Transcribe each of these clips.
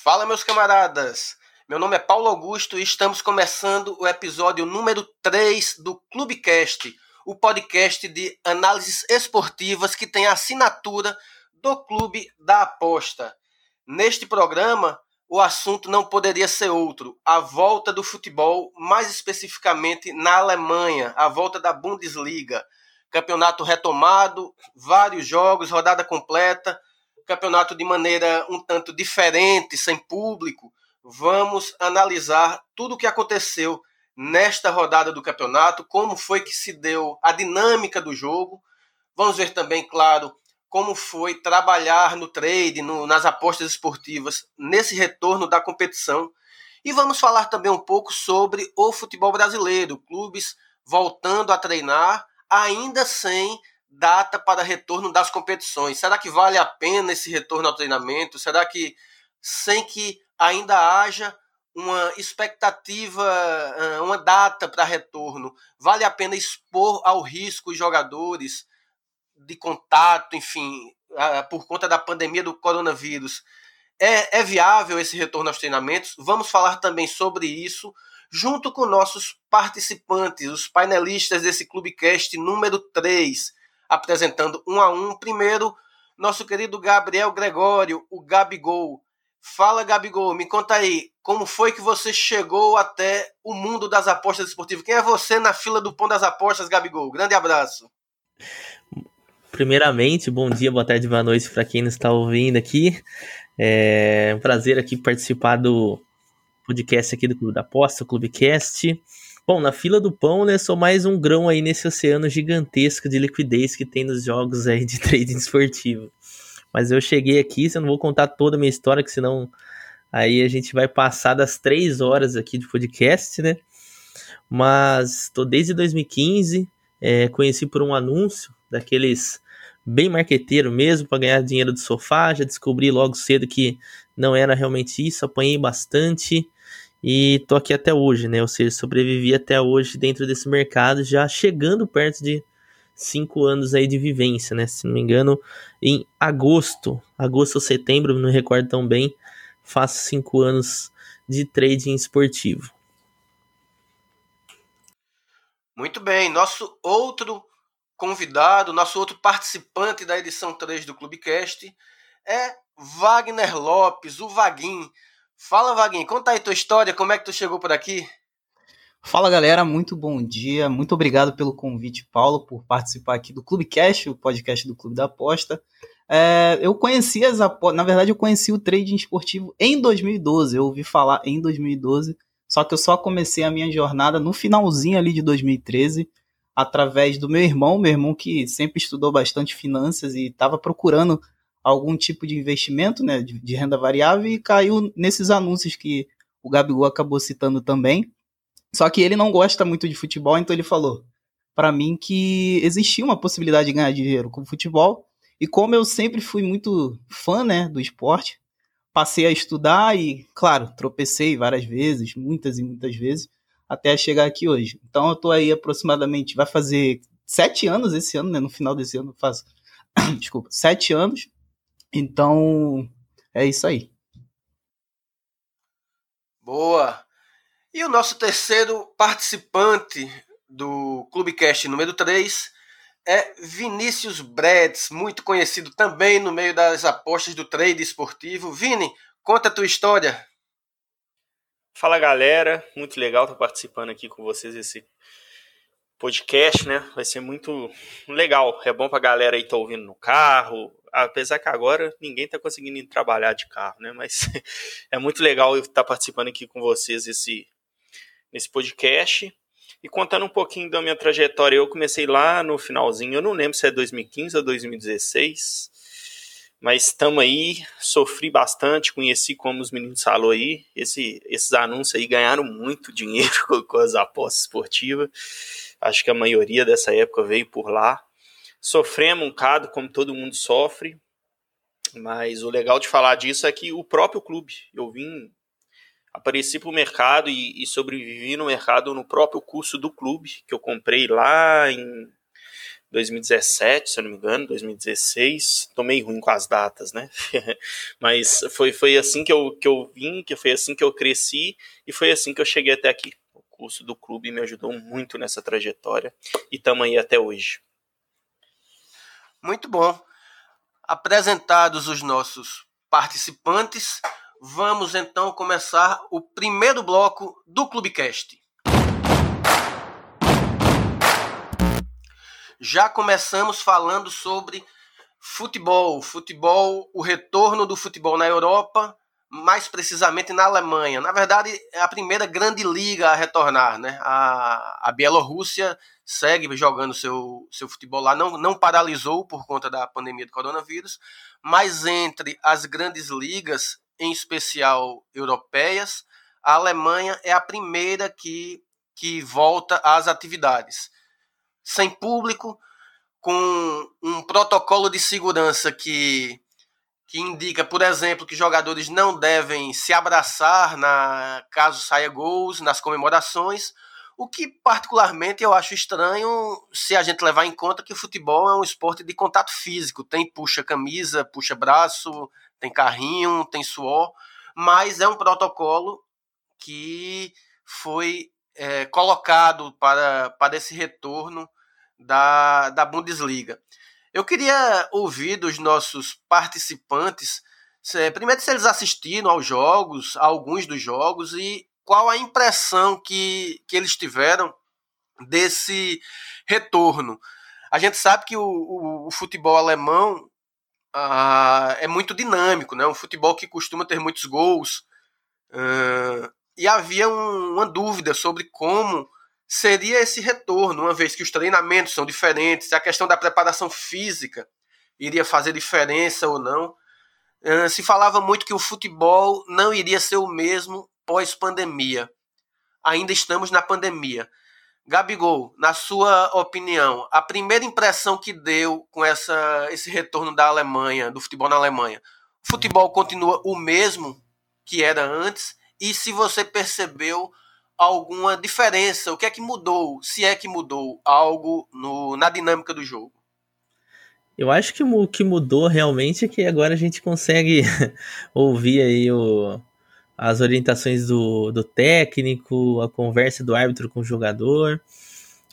Fala, meus camaradas! Meu nome é Paulo Augusto e estamos começando o episódio número 3 do Clubecast, o podcast de análises esportivas que tem a assinatura do Clube da Aposta. Neste programa, o assunto não poderia ser outro: a volta do futebol, mais especificamente na Alemanha, a volta da Bundesliga. Campeonato retomado, vários jogos, rodada completa, campeonato de maneira um tanto diferente, sem público. Vamos analisar tudo o que aconteceu nesta rodada do campeonato, como foi que se deu a dinâmica do jogo. Vamos ver também, claro, como foi trabalhar no trade, no, nas apostas esportivas, nesse retorno da competição. E vamos falar também um pouco sobre o futebol brasileiro, clubes voltando a treinar, ainda sem data para retorno das competições. Será que vale a pena esse retorno ao treinamento? Será que sem que ainda haja uma expectativa, uma data para retorno, vale a pena expor ao risco os jogadores de contato, enfim, por conta da pandemia do coronavírus? É, é viável esse retorno aos treinamentos? Vamos falar também sobre isso junto com nossos participantes, os painelistas desse Clubecast número 3 apresentando um a um. Primeiro, nosso querido Gabriel Gregório, o Gabigol. Fala, Gabigol, me conta aí, como foi que você chegou até o mundo das apostas esportivas? Quem é você na fila do pão das apostas, Gabigol? Grande abraço. Primeiramente, bom dia, boa tarde, boa noite para quem nos está ouvindo aqui. É um prazer aqui participar do podcast aqui do Clube da Aposta, o Clubecast. Bom, na fila do pão, né, sou mais um grão aí nesse oceano gigantesco de liquidez que tem nos jogos aí de trading esportivo. Mas eu cheguei aqui, eu não vou contar toda a minha história, que senão aí a gente vai passar das três horas aqui de podcast, né? Mas estou desde 2015, é, conheci por um anúncio daqueles bem marqueteiro mesmo, para ganhar dinheiro do sofá, já descobri logo cedo que não era realmente isso, apanhei bastante, e tô aqui até hoje, né? Ou seja, sobrevivi até hoje dentro desse mercado, já chegando perto de cinco anos aí de vivência, né? Se não me engano, em agosto, agosto ou setembro, não recordo tão bem, faço cinco anos de trading esportivo. Muito bem, nosso outro convidado, nosso outro participante da edição 3 do Clubecast é Wagner Lopes, o Vaguinho. Fala, Vaguinho, conta aí tua história, como é que tu chegou por aqui? Fala, galera, muito bom dia. Muito obrigado pelo convite, Paulo, por participar aqui do Clubecast, o podcast do Clube da Aposta. É, eu conheci as apostas, na verdade, eu conheci o trading esportivo em 2012. Eu ouvi falar em 2012, só que eu só comecei a minha jornada no finalzinho ali de 2013, através do meu irmão, meu irmão que sempre estudou bastante finanças e estava procurando algum tipo de investimento, né, de, de, renda variável e caiu nesses anúncios que o Gabigol acabou citando também. Só que ele não gosta muito de futebol, então ele falou para mim que existia uma possibilidade de ganhar dinheiro com futebol. E como eu sempre fui muito fã, né, do esporte, passei a estudar e, claro, tropecei várias vezes, muitas e muitas vezes, até chegar aqui hoje. Então eu tô aí aproximadamente, vai fazer sete anos esse ano, né? No final desse ano eu faço, desculpa, sete anos então, é isso aí. Boa! E o nosso terceiro participante do Clubecast número 3 é Vinícius Bredes, muito conhecido também no meio das apostas do trade esportivo. Vini, conta a tua história. Fala galera, muito legal estar participando aqui com vocês desse podcast, né? Vai ser muito legal. É bom pra galera aí estar tá ouvindo no carro, apesar que agora ninguém está conseguindo trabalhar de carro, né? Mas é muito legal eu estar tá participando aqui com vocês esse, nesse podcast. E contando um pouquinho da minha trajetória, eu comecei lá no finalzinho, eu não lembro se é 2015 ou 2016, mas estamos aí, sofri bastante, conheci como os meninos falaram aí, esse, esses anúncios aí ganharam muito dinheiro com as apostas esportivas, acho que a maioria dessa época veio por lá, Sofremos um bocado, como todo mundo sofre, mas o legal de falar disso é que o próprio clube, eu vim, apareci para o mercado e, e, sobrevivi no mercado no próprio curso do clube, que eu comprei lá em 2017, se eu não me engano, 2016. Tomei ruim com as datas, né? Mas foi, foi assim que eu, que eu vim, que foi assim que eu cresci e foi assim que eu cheguei até aqui. O curso do clube me ajudou muito nessa trajetória e estamos aí até hoje. Muito bom. Apresentados os nossos participantes, vamos então começar o primeiro bloco do Clubecast. Já começamos falando sobre futebol, futebol, o retorno do futebol na Europa, mais precisamente na Alemanha. Na verdade, é a primeira grande liga a retornar, né? A, a Bielorrússia segue jogando seu, seu futebol lá, não, não paralisou por conta da pandemia do coronavírus, mas entre as grandes ligas, em especial europeias, a Alemanha é a primeira que, que volta às atividades sem público, com um protocolo de segurança que, que indica, por exemplo, que jogadores não devem se abraçar na caso saia gols, nas comemorações, o que particularmente eu acho estranho se a gente levar em conta que o futebol é um esporte de contato físico, tem puxa camisa, puxa braço, tem carrinho, tem suor, mas é um protocolo que foi é, colocado para, para esse retorno da, da Bundesliga. Eu queria ouvir dos nossos participantes, primeiro se eles assistiram aos jogos, a alguns dos jogos, e qual a impressão que, que eles tiveram desse retorno. A gente sabe que o, o, o futebol alemão ah, é muito dinâmico, né? um futebol que costuma ter muitos gols. E havia um, uma dúvida sobre como seria esse retorno, uma vez que os treinamentos são diferentes, a questão da preparação física iria fazer diferença ou não. Se falava muito que o futebol não iria ser o mesmo pós-pandemia. Ainda estamos na pandemia. Gabigol, na sua opinião, a primeira impressão que deu com essa, esse retorno da Alemanha, do futebol na Alemanha, o futebol continua o mesmo que era antes? E se você percebeu alguma diferença? O que é que mudou? Se é que mudou algo no, na dinâmica do jogo? Eu acho que o que mudou realmente é que agora a gente consegue ouvir aí o, as orientações do, do técnico, a conversa do árbitro com o jogador.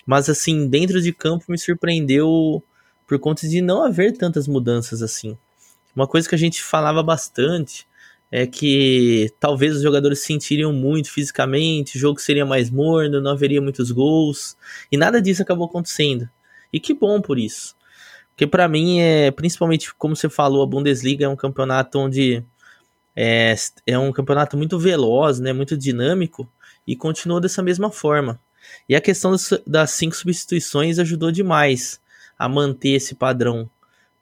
Mas assim, dentro de campo me surpreendeu por conta de não haver tantas mudanças assim. Uma coisa que a gente falava bastante é que talvez os jogadores se sentiriam muito fisicamente, o jogo seria mais morno, não haveria muitos gols, e nada disso acabou acontecendo. E que bom por isso. Porque para mim é, principalmente como você falou, a Bundesliga é um campeonato onde é, é um campeonato muito veloz, né, muito dinâmico, e continuou dessa mesma forma. E a questão das cinco substituições ajudou demais a manter esse padrão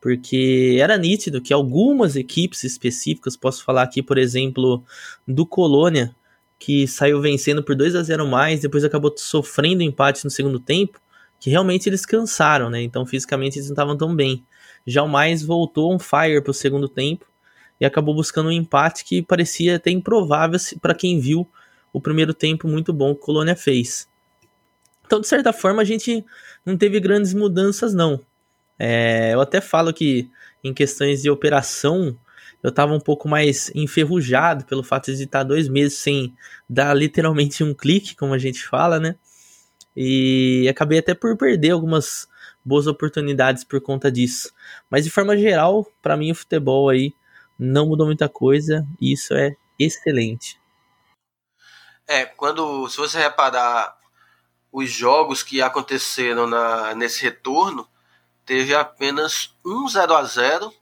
porque era nítido que algumas equipes específicas, posso falar aqui, por exemplo, do Colônia, que saiu vencendo por 2 a 0 mais, depois acabou sofrendo empate no segundo tempo, que realmente eles cansaram, né? Então fisicamente eles não estavam tão bem. Já o mais voltou um fire para o segundo tempo e acabou buscando um empate que parecia até improvável para quem viu o primeiro tempo muito bom que o Colônia fez. Então, de certa forma, a gente não teve grandes mudanças, não. É, eu até falo que em questões de operação eu estava um pouco mais enferrujado pelo fato de estar dois meses sem dar literalmente um clique, como a gente fala, né? E acabei até por perder algumas boas oportunidades por conta disso. Mas de forma geral, para mim o futebol aí não mudou muita coisa e isso é excelente. É, quando se você reparar os jogos que aconteceram na, nesse retorno, teve apenas um 0 a 0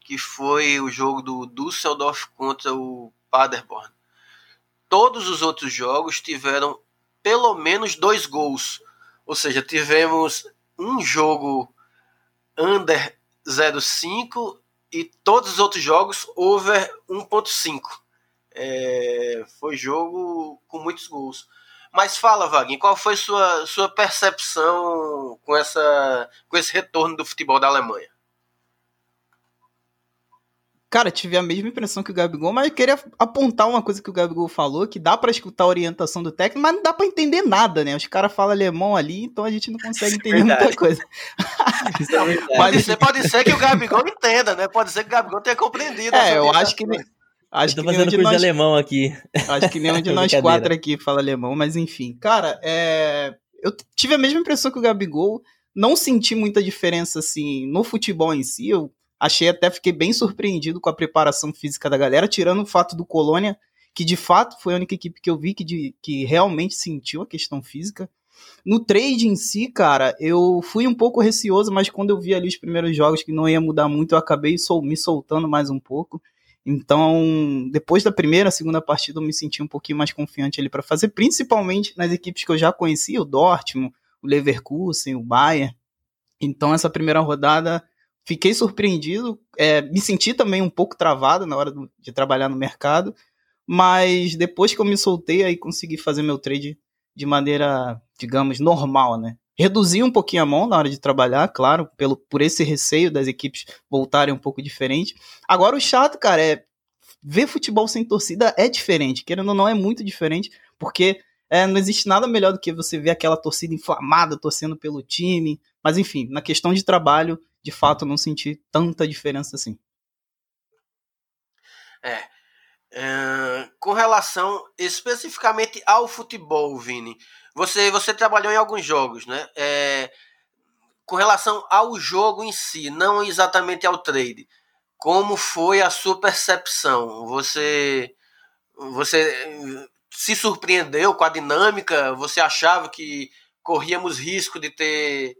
que foi o jogo do Düsseldorf contra o Paderborn. Todos os outros jogos tiveram pelo menos dois gols. Ou seja, tivemos um jogo under 0,5 e todos os outros jogos over 1,5. É, foi jogo com muitos gols. Mas fala, Vaguinho, qual foi sua, sua percepção com, essa, com esse retorno do futebol da Alemanha? Cara, tive a mesma impressão que o Gabigol, mas eu queria apontar uma coisa que o Gabigol falou, que dá para escutar a orientação do técnico, mas não dá para entender nada, né? Os caras falam alemão ali, então a gente não consegue entender muita coisa. é pode, ser, pode ser que o Gabigol entenda, né? Pode ser que o Gabigol tenha compreendido. É, eu acho que. Acho eu tô que fazendo curso de, nós... de alemão aqui. Acho que nenhum de nós quatro aqui fala alemão, mas enfim. Cara, é... eu tive a mesma impressão que o Gabigol. Não senti muita diferença, assim, no futebol em si. Eu achei até, fiquei bem surpreendido com a preparação física da galera, tirando o fato do Colônia, que de fato foi a única equipe que eu vi que, de, que realmente sentiu a questão física. No trade em si, cara, eu fui um pouco receoso, mas quando eu vi ali os primeiros jogos que não ia mudar muito, eu acabei sol me soltando mais um pouco. Então, depois da primeira, segunda partida, eu me senti um pouquinho mais confiante ali para fazer, principalmente nas equipes que eu já conhecia, o Dortmund, o Leverkusen, o Bayern. Então, essa primeira rodada, fiquei surpreendido, é, me senti também um pouco travado na hora de trabalhar no mercado, mas depois que eu me soltei, aí consegui fazer meu trade de maneira, digamos, normal, né? Reduzir um pouquinho a mão na hora de trabalhar, claro, pelo, por esse receio das equipes voltarem um pouco diferente. Agora, o chato, cara, é ver futebol sem torcida é diferente, querendo ou não, é muito diferente, porque é, não existe nada melhor do que você ver aquela torcida inflamada torcendo pelo time. Mas enfim, na questão de trabalho, de fato, não senti tanta diferença assim. É. é com relação especificamente ao futebol, Vini, você, você trabalhou em alguns jogos, né? É, com relação ao jogo em si, não exatamente ao trade, como foi a sua percepção? Você, você se surpreendeu com a dinâmica? Você achava que corríamos risco de ter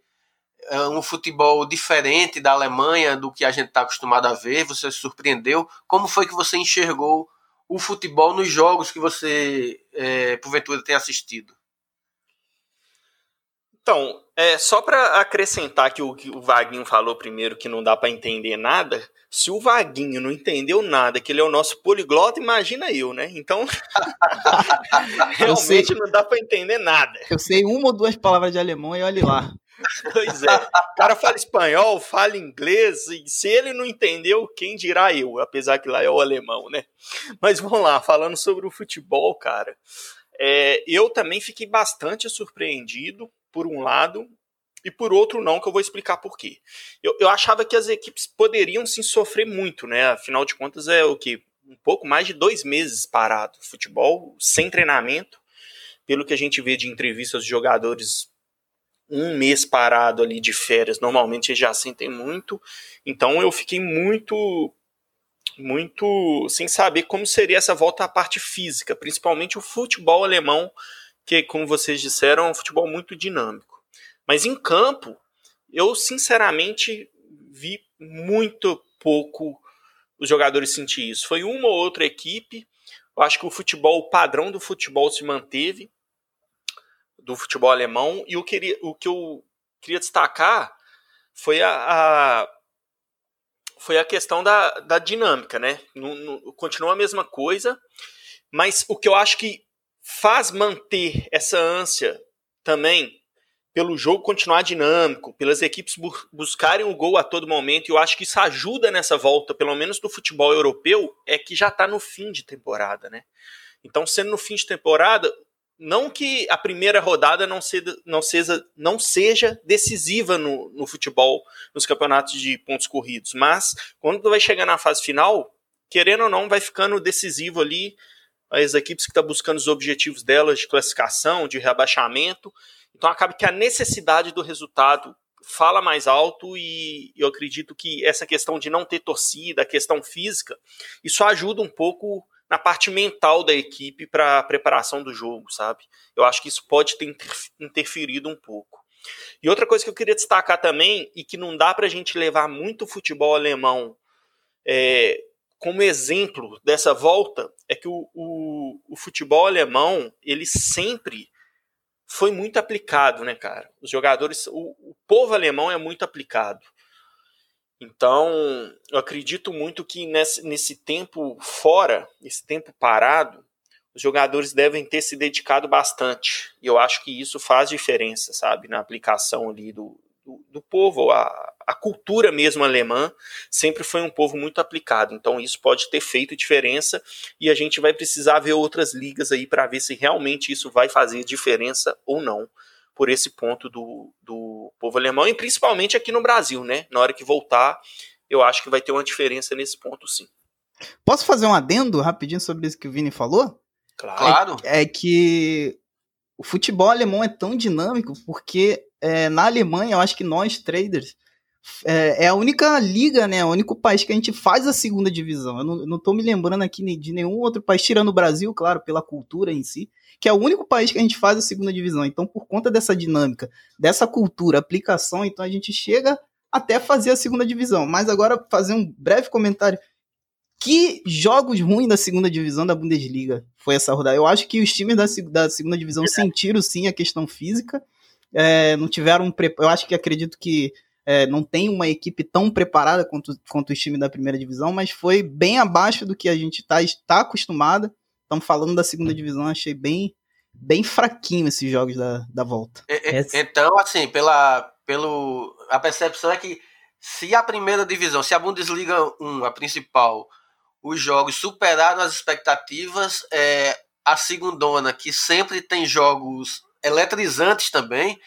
é, um futebol diferente da Alemanha do que a gente está acostumado a ver? Você se surpreendeu? Como foi que você enxergou o futebol nos jogos que você, é, porventura, tem assistido? Então, é, só para acrescentar que o, que o Vaguinho falou primeiro que não dá para entender nada, se o Vaguinho não entendeu nada, que ele é o nosso poliglota, imagina eu, né? Então, realmente não dá para entender nada. Eu sei uma ou duas palavras de alemão e olhe lá. Pois é. O cara fala espanhol, fala inglês, e se ele não entendeu, quem dirá eu? Apesar que lá é o alemão, né? Mas vamos lá, falando sobre o futebol, cara. É, eu também fiquei bastante surpreendido por um lado, e por outro não, que eu vou explicar por quê. Eu, eu achava que as equipes poderiam sim sofrer muito, né? Afinal de contas, é o que? Um pouco mais de dois meses parado. Futebol sem treinamento. Pelo que a gente vê de entrevistas de jogadores, um mês parado ali de férias, normalmente eles já sentem muito. Então eu fiquei muito muito sem saber como seria essa volta à parte física, principalmente o futebol alemão que, como vocês disseram, é um futebol muito dinâmico. Mas em campo, eu sinceramente vi muito pouco os jogadores sentir isso. Foi uma ou outra equipe. Eu acho que o futebol, o padrão do futebol se manteve, do futebol alemão. E eu queria, o que eu queria destacar foi a, a foi a questão da, da dinâmica, né? No, no, continua a mesma coisa, mas o que eu acho que faz manter essa ânsia também pelo jogo continuar dinâmico, pelas equipes bu buscarem o gol a todo momento, e eu acho que isso ajuda nessa volta, pelo menos do futebol europeu, é que já está no fim de temporada, né? Então, sendo no fim de temporada, não que a primeira rodada não, seja, não seja, não seja decisiva no, no futebol, nos campeonatos de pontos corridos, mas quando vai chegar na fase final, querendo ou não, vai ficando decisivo ali as equipes que estão tá buscando os objetivos delas de classificação, de rebaixamento. Então acaba que a necessidade do resultado fala mais alto e eu acredito que essa questão de não ter torcida, a questão física, isso ajuda um pouco na parte mental da equipe para a preparação do jogo, sabe? Eu acho que isso pode ter interferido um pouco. E outra coisa que eu queria destacar também, e que não dá para a gente levar muito o futebol alemão é, como exemplo dessa volta é que o, o, o, futebol alemão ele sempre foi muito aplicado, né, cara? Os jogadores, o, o povo alemão é muito aplicado. Então, eu acredito muito que nesse, nesse tempo fora, esse tempo parado, os jogadores devem ter se dedicado bastante. E eu acho que isso faz diferença, sabe, na aplicação ali do, do, do povo, a, a cultura mesmo alemã sempre foi um povo muito aplicado. Então isso pode ter feito diferença e a gente vai precisar ver outras ligas aí para ver se realmente isso vai fazer diferença ou não. por esse ponto do, do povo alemão, e principalmente aqui no Brasil, né? Na hora que voltar, eu acho que vai ter uma diferença nesse ponto, sim. Posso fazer um adendo rapidinho sobre isso que o Vini falou? Claro. É, é que o futebol alemão é tão dinâmico porque é, na Alemanha, eu acho que nós, traders, é, é, a única liga, né? O único país que a gente faz a segunda divisão. Eu não, não tô me lembrando aqui de nenhum outro país, tirando o Brasil, claro, pela cultura em si, que é o único país que a gente faz a segunda divisão. Então, por conta dessa dinâmica, dessa cultura, aplicação, então a gente chega até fazer a segunda divisão. Mas agora, fazer um breve comentário. Que jogos ruins da segunda divisão da Bundesliga foi essa rodada? Eu acho que os times da, da segunda divisão sentiram sim a questão física. É, não tiveram. Eu acho que acredito que é, não tem uma equipe tão preparada quanto, quanto os times da primeira divisão, mas foi bem abaixo do que a gente está tá acostumado. Estamos falando da segunda divisão, achei bem, bem fraquinho esses jogos da, da volta. É, é, então, assim, pela, pelo, a percepção é que se a primeira divisão, se a Bundesliga 1, a principal, os jogos superaram as expectativas, é, a segundona, que sempre tem jogos eletrizantes também,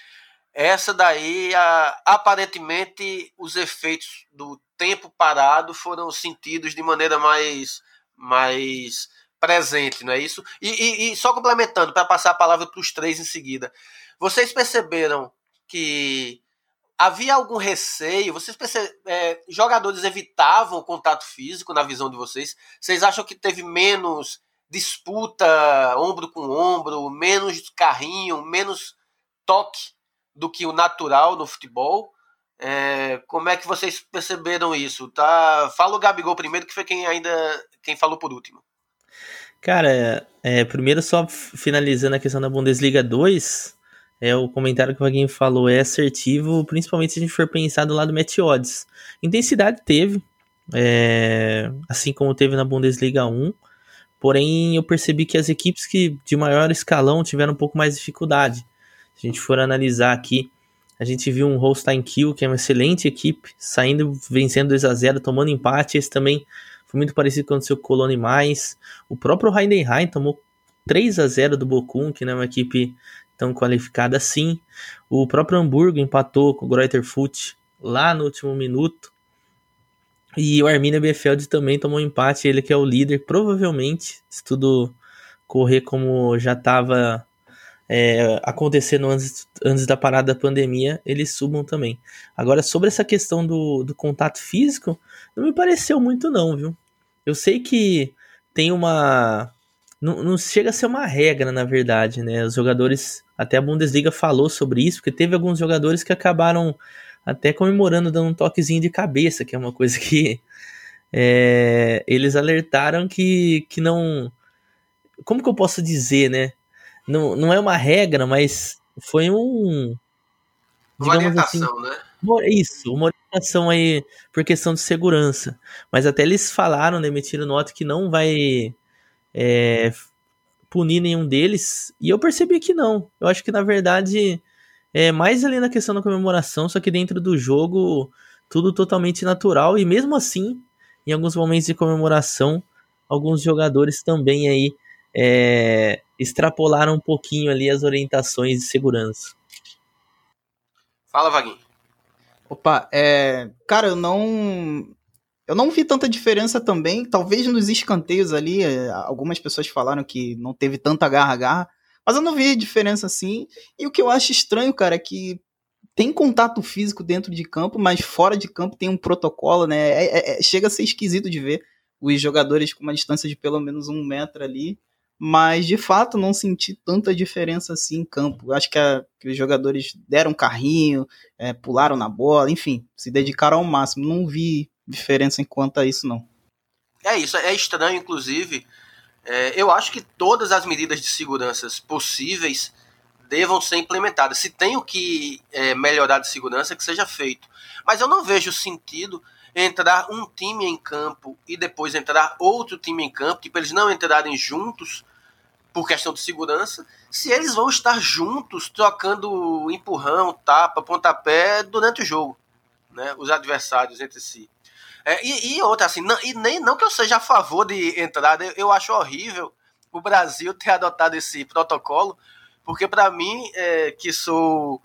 essa daí, a, aparentemente, os efeitos do tempo parado foram sentidos de maneira mais, mais presente, não é isso? E, e, e só complementando, para passar a palavra para os três em seguida. Vocês perceberam que havia algum receio? Vocês. É, jogadores evitavam o contato físico na visão de vocês? Vocês acham que teve menos disputa ombro com ombro, menos carrinho, menos toque do que o natural no futebol? É, como é que vocês perceberam isso? Tá? Fala o Gabigol primeiro, que foi quem ainda quem falou por último. Cara, é, primeiro só finalizando a questão da Bundesliga 2, é, o comentário que alguém falou é assertivo, principalmente se a gente for pensar do lado match odds. Intensidade teve, é, assim como teve na Bundesliga 1, porém eu percebi que as equipes que de maior escalão tiveram um pouco mais de dificuldade. Se a gente for analisar aqui, a gente viu um Holstein Kiel, que é uma excelente equipe, saindo, vencendo 2 a 0 tomando empate, esse também foi muito parecido com o seu Colônia mais. O próprio Heidenheim tomou 3 a 0 do Bochum, que não é uma equipe tão qualificada assim. O próprio Hamburgo empatou com o Greuther Furt lá no último minuto. E o Arminia Bielefeld também tomou empate, ele que é o líder, provavelmente, se tudo correr como já estava é, acontecendo antes, antes da parada da pandemia, eles subam também. Agora, sobre essa questão do, do contato físico, não me pareceu muito não, viu? Eu sei que tem uma não, não, chega a ser uma regra, na verdade, né? Os jogadores, até a Bundesliga falou sobre isso, porque teve alguns jogadores que acabaram até comemorando, dando um toquezinho de cabeça, que é uma coisa que é, eles alertaram que, que não. Como que eu posso dizer, né? Não, não é uma regra, mas foi um. Uma assim, orientação, assim, né? Isso, uma orientação aí por questão de segurança. Mas até eles falaram, né, emitiram nota que não vai é, punir nenhum deles. E eu percebi que não. Eu acho que na verdade é mais ali na questão da comemoração, só que dentro do jogo tudo totalmente natural. E mesmo assim, em alguns momentos de comemoração, alguns jogadores também aí é, extrapolaram um pouquinho ali as orientações de segurança. Fala, Vaguinho. Opa, é, cara, eu não eu não vi tanta diferença também, talvez nos escanteios ali, é, algumas pessoas falaram que não teve tanta garra-garra, mas eu não vi diferença assim. E o que eu acho estranho, cara, é que tem contato físico dentro de campo, mas fora de campo tem um protocolo, né? É, é, é chega a ser esquisito de ver os jogadores com uma distância de pelo menos um metro ali. Mas de fato não senti tanta diferença assim em campo. Acho que, a, que os jogadores deram carrinho, é, pularam na bola, enfim, se dedicaram ao máximo. Não vi diferença em quanto a isso, não. É isso, é estranho, inclusive. É, eu acho que todas as medidas de segurança possíveis devam ser implementadas. Se tem o que é, melhorar de segurança, que seja feito. Mas eu não vejo sentido entrar um time em campo e depois entrar outro time em campo, tipo, eles não entrarem juntos por questão de segurança, se eles vão estar juntos, trocando empurrão, tapa, pontapé durante o jogo, né? Os adversários entre si. É, e, e, outra, assim, não, e nem não que eu seja a favor de entrada, eu, eu acho horrível o Brasil ter adotado esse protocolo, Porque para mim, é, que sou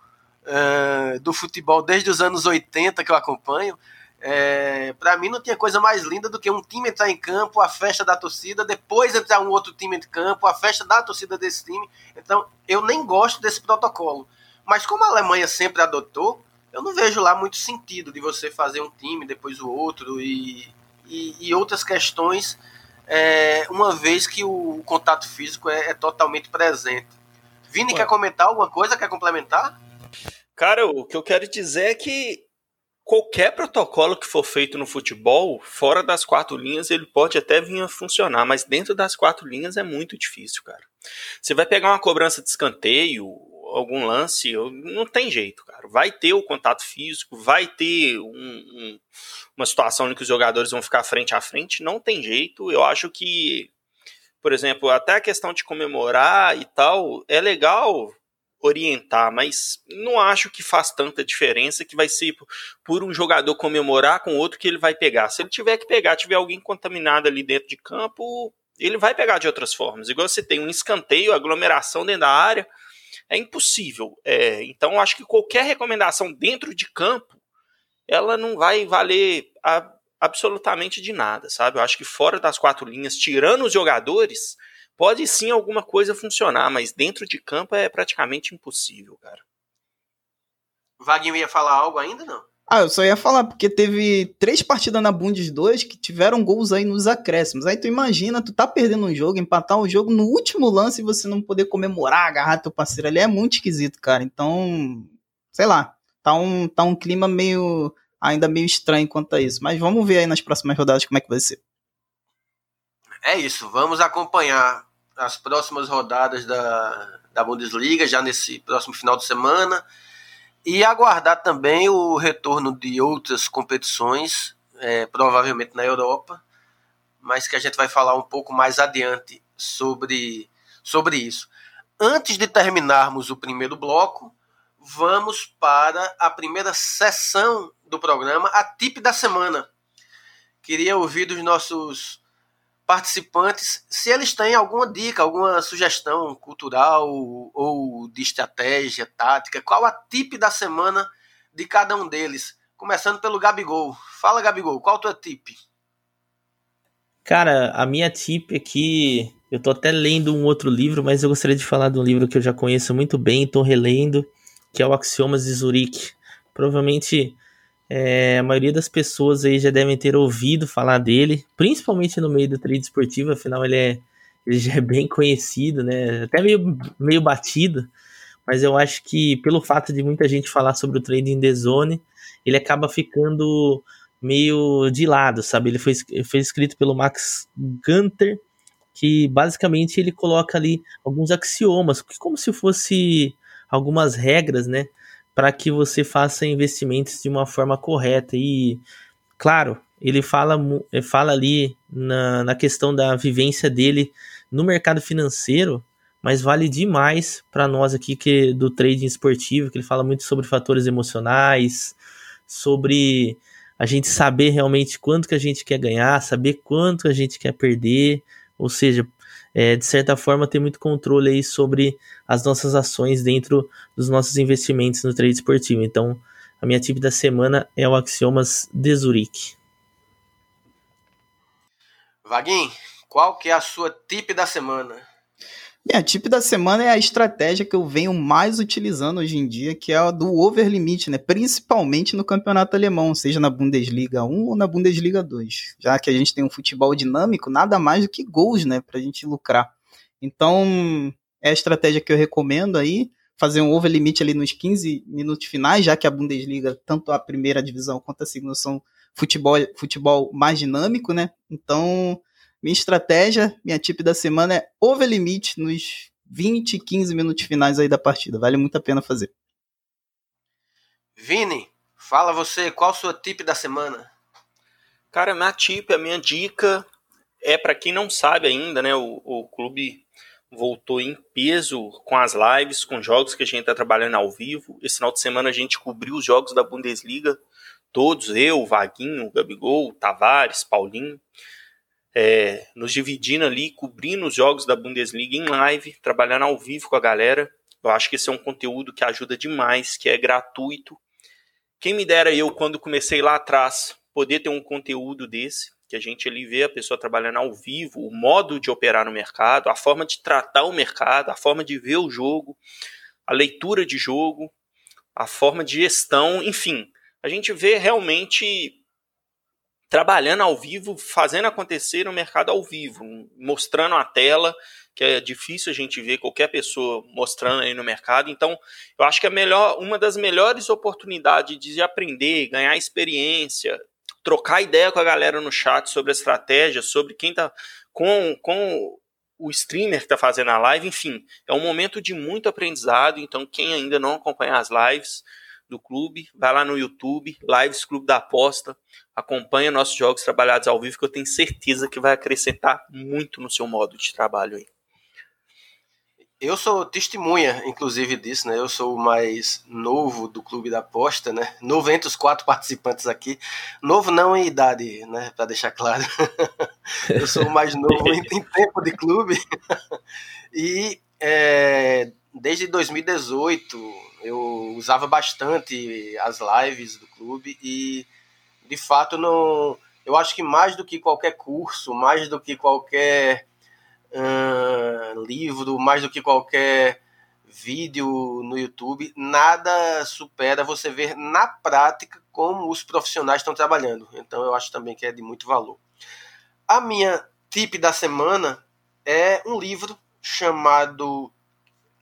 é, do futebol desde os anos 80 que eu acompanho, é, para mim não tinha coisa mais linda do que um time entrar em campo, a festa da torcida, depois entrar um outro time em campo, a festa da torcida desse time. Então, eu nem gosto desse protocolo. Mas como a Alemanha sempre adotou, eu não vejo lá muito sentido de você fazer um time, depois o outro e, e, e outras questões, é, uma vez que o, contato físico é, é totalmente presente. Vini, Ué. quer comentar alguma coisa? Quer complementar? Cara, o que eu quero dizer é que qualquer protocolo que for feito no futebol, fora das quatro linhas, ele pode até vir a funcionar, mas dentro das quatro linhas é muito difícil, cara. Você vai pegar uma cobrança de escanteio, algum lance, não tem jeito, cara. Vai ter o contato físico, vai ter um, um, uma situação em que os jogadores vão ficar frente a frente, não tem jeito. Eu acho que, por exemplo, até a questão de comemorar e tal, é legal orientar, mas não acho que faz tanta diferença que vai ser por um jogador comemorar com outro que ele vai pegar. Se ele tiver que pegar, tiver alguém contaminado ali dentro de campo, ele vai pegar de outras formas. Igual você tem um escanteio, aglomeração dentro da área, é impossível. É, então, acho que qualquer recomendação dentro de campo, ela não vai valer a, absolutamente de nada, sabe? Eu acho que fora das quatro linhas, tirando os jogadores, Pode sim alguma coisa funcionar, mas dentro de campo é praticamente impossível, cara. Vaguinho ia falar algo ainda, não? Ah, eu só ia falar, porque teve três partidas na Bundes 2 que tiveram gols aí nos acréscimos. Aí tu imagina, tu tá perdendo um jogo, empatar um jogo no último lance e você não poder comemorar, agarrar teu parceiro ali é muito esquisito, cara. Então, sei lá, tá um, tá um clima meio, ainda meio estranho quanto a isso. Mas vamos ver aí nas próximas rodadas como é que vai ser é isso. Vamos acompanhar as próximas rodadas da, da Bundesliga, já nesse próximo final de semana. E aguardar também o retorno de outras competições, é, provavelmente na Europa, mas que a gente vai falar um pouco mais adiante sobre, sobre isso. Antes de terminarmos o primeiro bloco, vamos para a primeira sessão do programa, a tip da semana. Queria ouvir dos nossos participantes se eles têm alguma dica, alguma sugestão cultural ou de estratégia, tática, qual a tip da semana de cada um deles. Começando pelo Gabigol. Fala, Gabigol, qual a tua tip? Cara, a minha tip aqui, eu tô até lendo um outro livro, mas eu gostaria de falar de um livro que eu já conheço muito bem, tô relendo, que é o Axiomas de Zurique. Provavelmente é, a maioria das pessoas aí já devem ter ouvido falar dele, principalmente no meio do trade esportivo, afinal ele, é, ele já é bem conhecido, né? Até meio, meio batido, mas eu acho que pelo fato de muita gente falar sobre o trading the zone, ele acaba ficando meio de lado, sabe? Ele foi, foi escrito pelo Max Gunter, que basicamente ele coloca ali alguns axiomas, como se fosse algumas regras, né? Para que você faça investimentos de uma forma correta. E, claro, ele fala, fala ali na, na questão da vivência dele no mercado financeiro, mas vale demais para nós aqui que do trading esportivo, que ele fala muito sobre fatores emocionais, sobre a gente saber realmente quanto que a gente quer ganhar, saber quanto a gente quer perder, ou seja, é, de certa forma, ter muito controle aí sobre as nossas ações dentro dos nossos investimentos no trade esportivo. Então, a minha tip da semana é o Axiomas de Zurique. Vaguinho, qual que é a sua tip da semana? Minha tip da semana é a estratégia que eu venho mais utilizando hoje em dia, que é a do over limit, né? Principalmente no campeonato alemão, seja na Bundesliga 1 ou na Bundesliga 2. Já que a gente tem um futebol dinâmico, nada mais do que gols, né? Pra gente lucrar. Então, é a estratégia que eu recomendo aí, fazer um over limit ali nos 15 minutos finais, já que a Bundesliga, tanto a primeira divisão quanto a segunda, são futebol, futebol mais dinâmico, né? Então, minha estratégia, minha tip da semana é over limite nos 20, 15 minutos finais aí da partida. Vale muito a pena fazer. Vini, fala você, qual a sua tip da semana? Cara, minha tip, a minha dica é para quem não sabe ainda, né? O, o clube voltou em peso com as lives, com jogos que a gente está trabalhando ao vivo. Esse final de semana a gente cobriu os jogos da Bundesliga, todos, eu, Vaguinho, Gabigol, Tavares, Paulinho é, nos dividindo ali, cobrindo os jogos da Bundesliga em live, trabalhando ao vivo com a galera. Eu acho que esse é um conteúdo que ajuda demais, que é gratuito. Quem me dera eu, quando comecei lá atrás, poder ter um conteúdo desse, que a gente ali vê a pessoa trabalhando ao vivo, o modo de operar no mercado, a forma de tratar o mercado, a forma de ver o jogo, a leitura de jogo, a forma de gestão, enfim. A gente vê realmente trabalhando ao vivo, fazendo acontecer no mercado ao vivo, mostrando a tela, que é difícil a gente ver qualquer pessoa mostrando aí no mercado. Então, eu acho que é melhor, uma das melhores oportunidades de aprender, ganhar experiência, trocar ideia com a galera no chat sobre a estratégia, sobre quem tá com, com o streamer que está fazendo a live, enfim, é um momento de muito aprendizado. Então, quem ainda não acompanha as lives, do clube, vai lá no YouTube, Lives Clube da Aposta, acompanha nossos jogos trabalhados ao vivo, que eu tenho certeza que vai acrescentar muito no seu modo de trabalho aí. Eu sou testemunha, inclusive, disso, né? Eu sou o mais novo do Clube da Aposta, né? Novo entre os quatro participantes aqui. Novo não em idade, né? Para deixar claro. eu sou o mais novo em, em tempo de clube. e é, desde 2018 eu usava bastante as lives do clube e de fato não eu acho que mais do que qualquer curso mais do que qualquer livro mais do que qualquer vídeo no YouTube nada supera você ver na prática como os profissionais estão trabalhando então eu acho também que é de muito valor a minha tip da semana é um livro chamado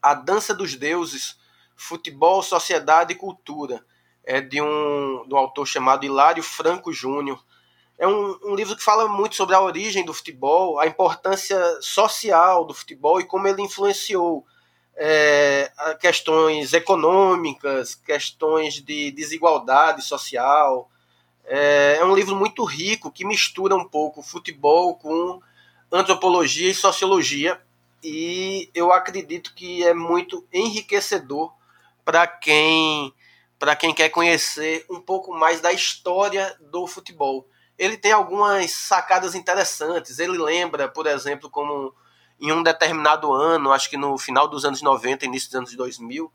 A Dança dos Deuses Futebol, Sociedade e Cultura. É de um, um autor chamado Hilário Franco Júnior. É um, um, livro que fala muito sobre a origem do futebol, a importância social do futebol e como ele influenciou é, questões econômicas, questões de desigualdade social. É, é um livro muito rico que mistura um pouco futebol com antropologia e sociologia e eu acredito que é muito enriquecedor para quem para quem quer conhecer um pouco mais da história do futebol. Ele tem algumas sacadas interessantes. Ele lembra, por exemplo, como em um determinado ano, acho que no final dos anos 90, início dos anos 2000,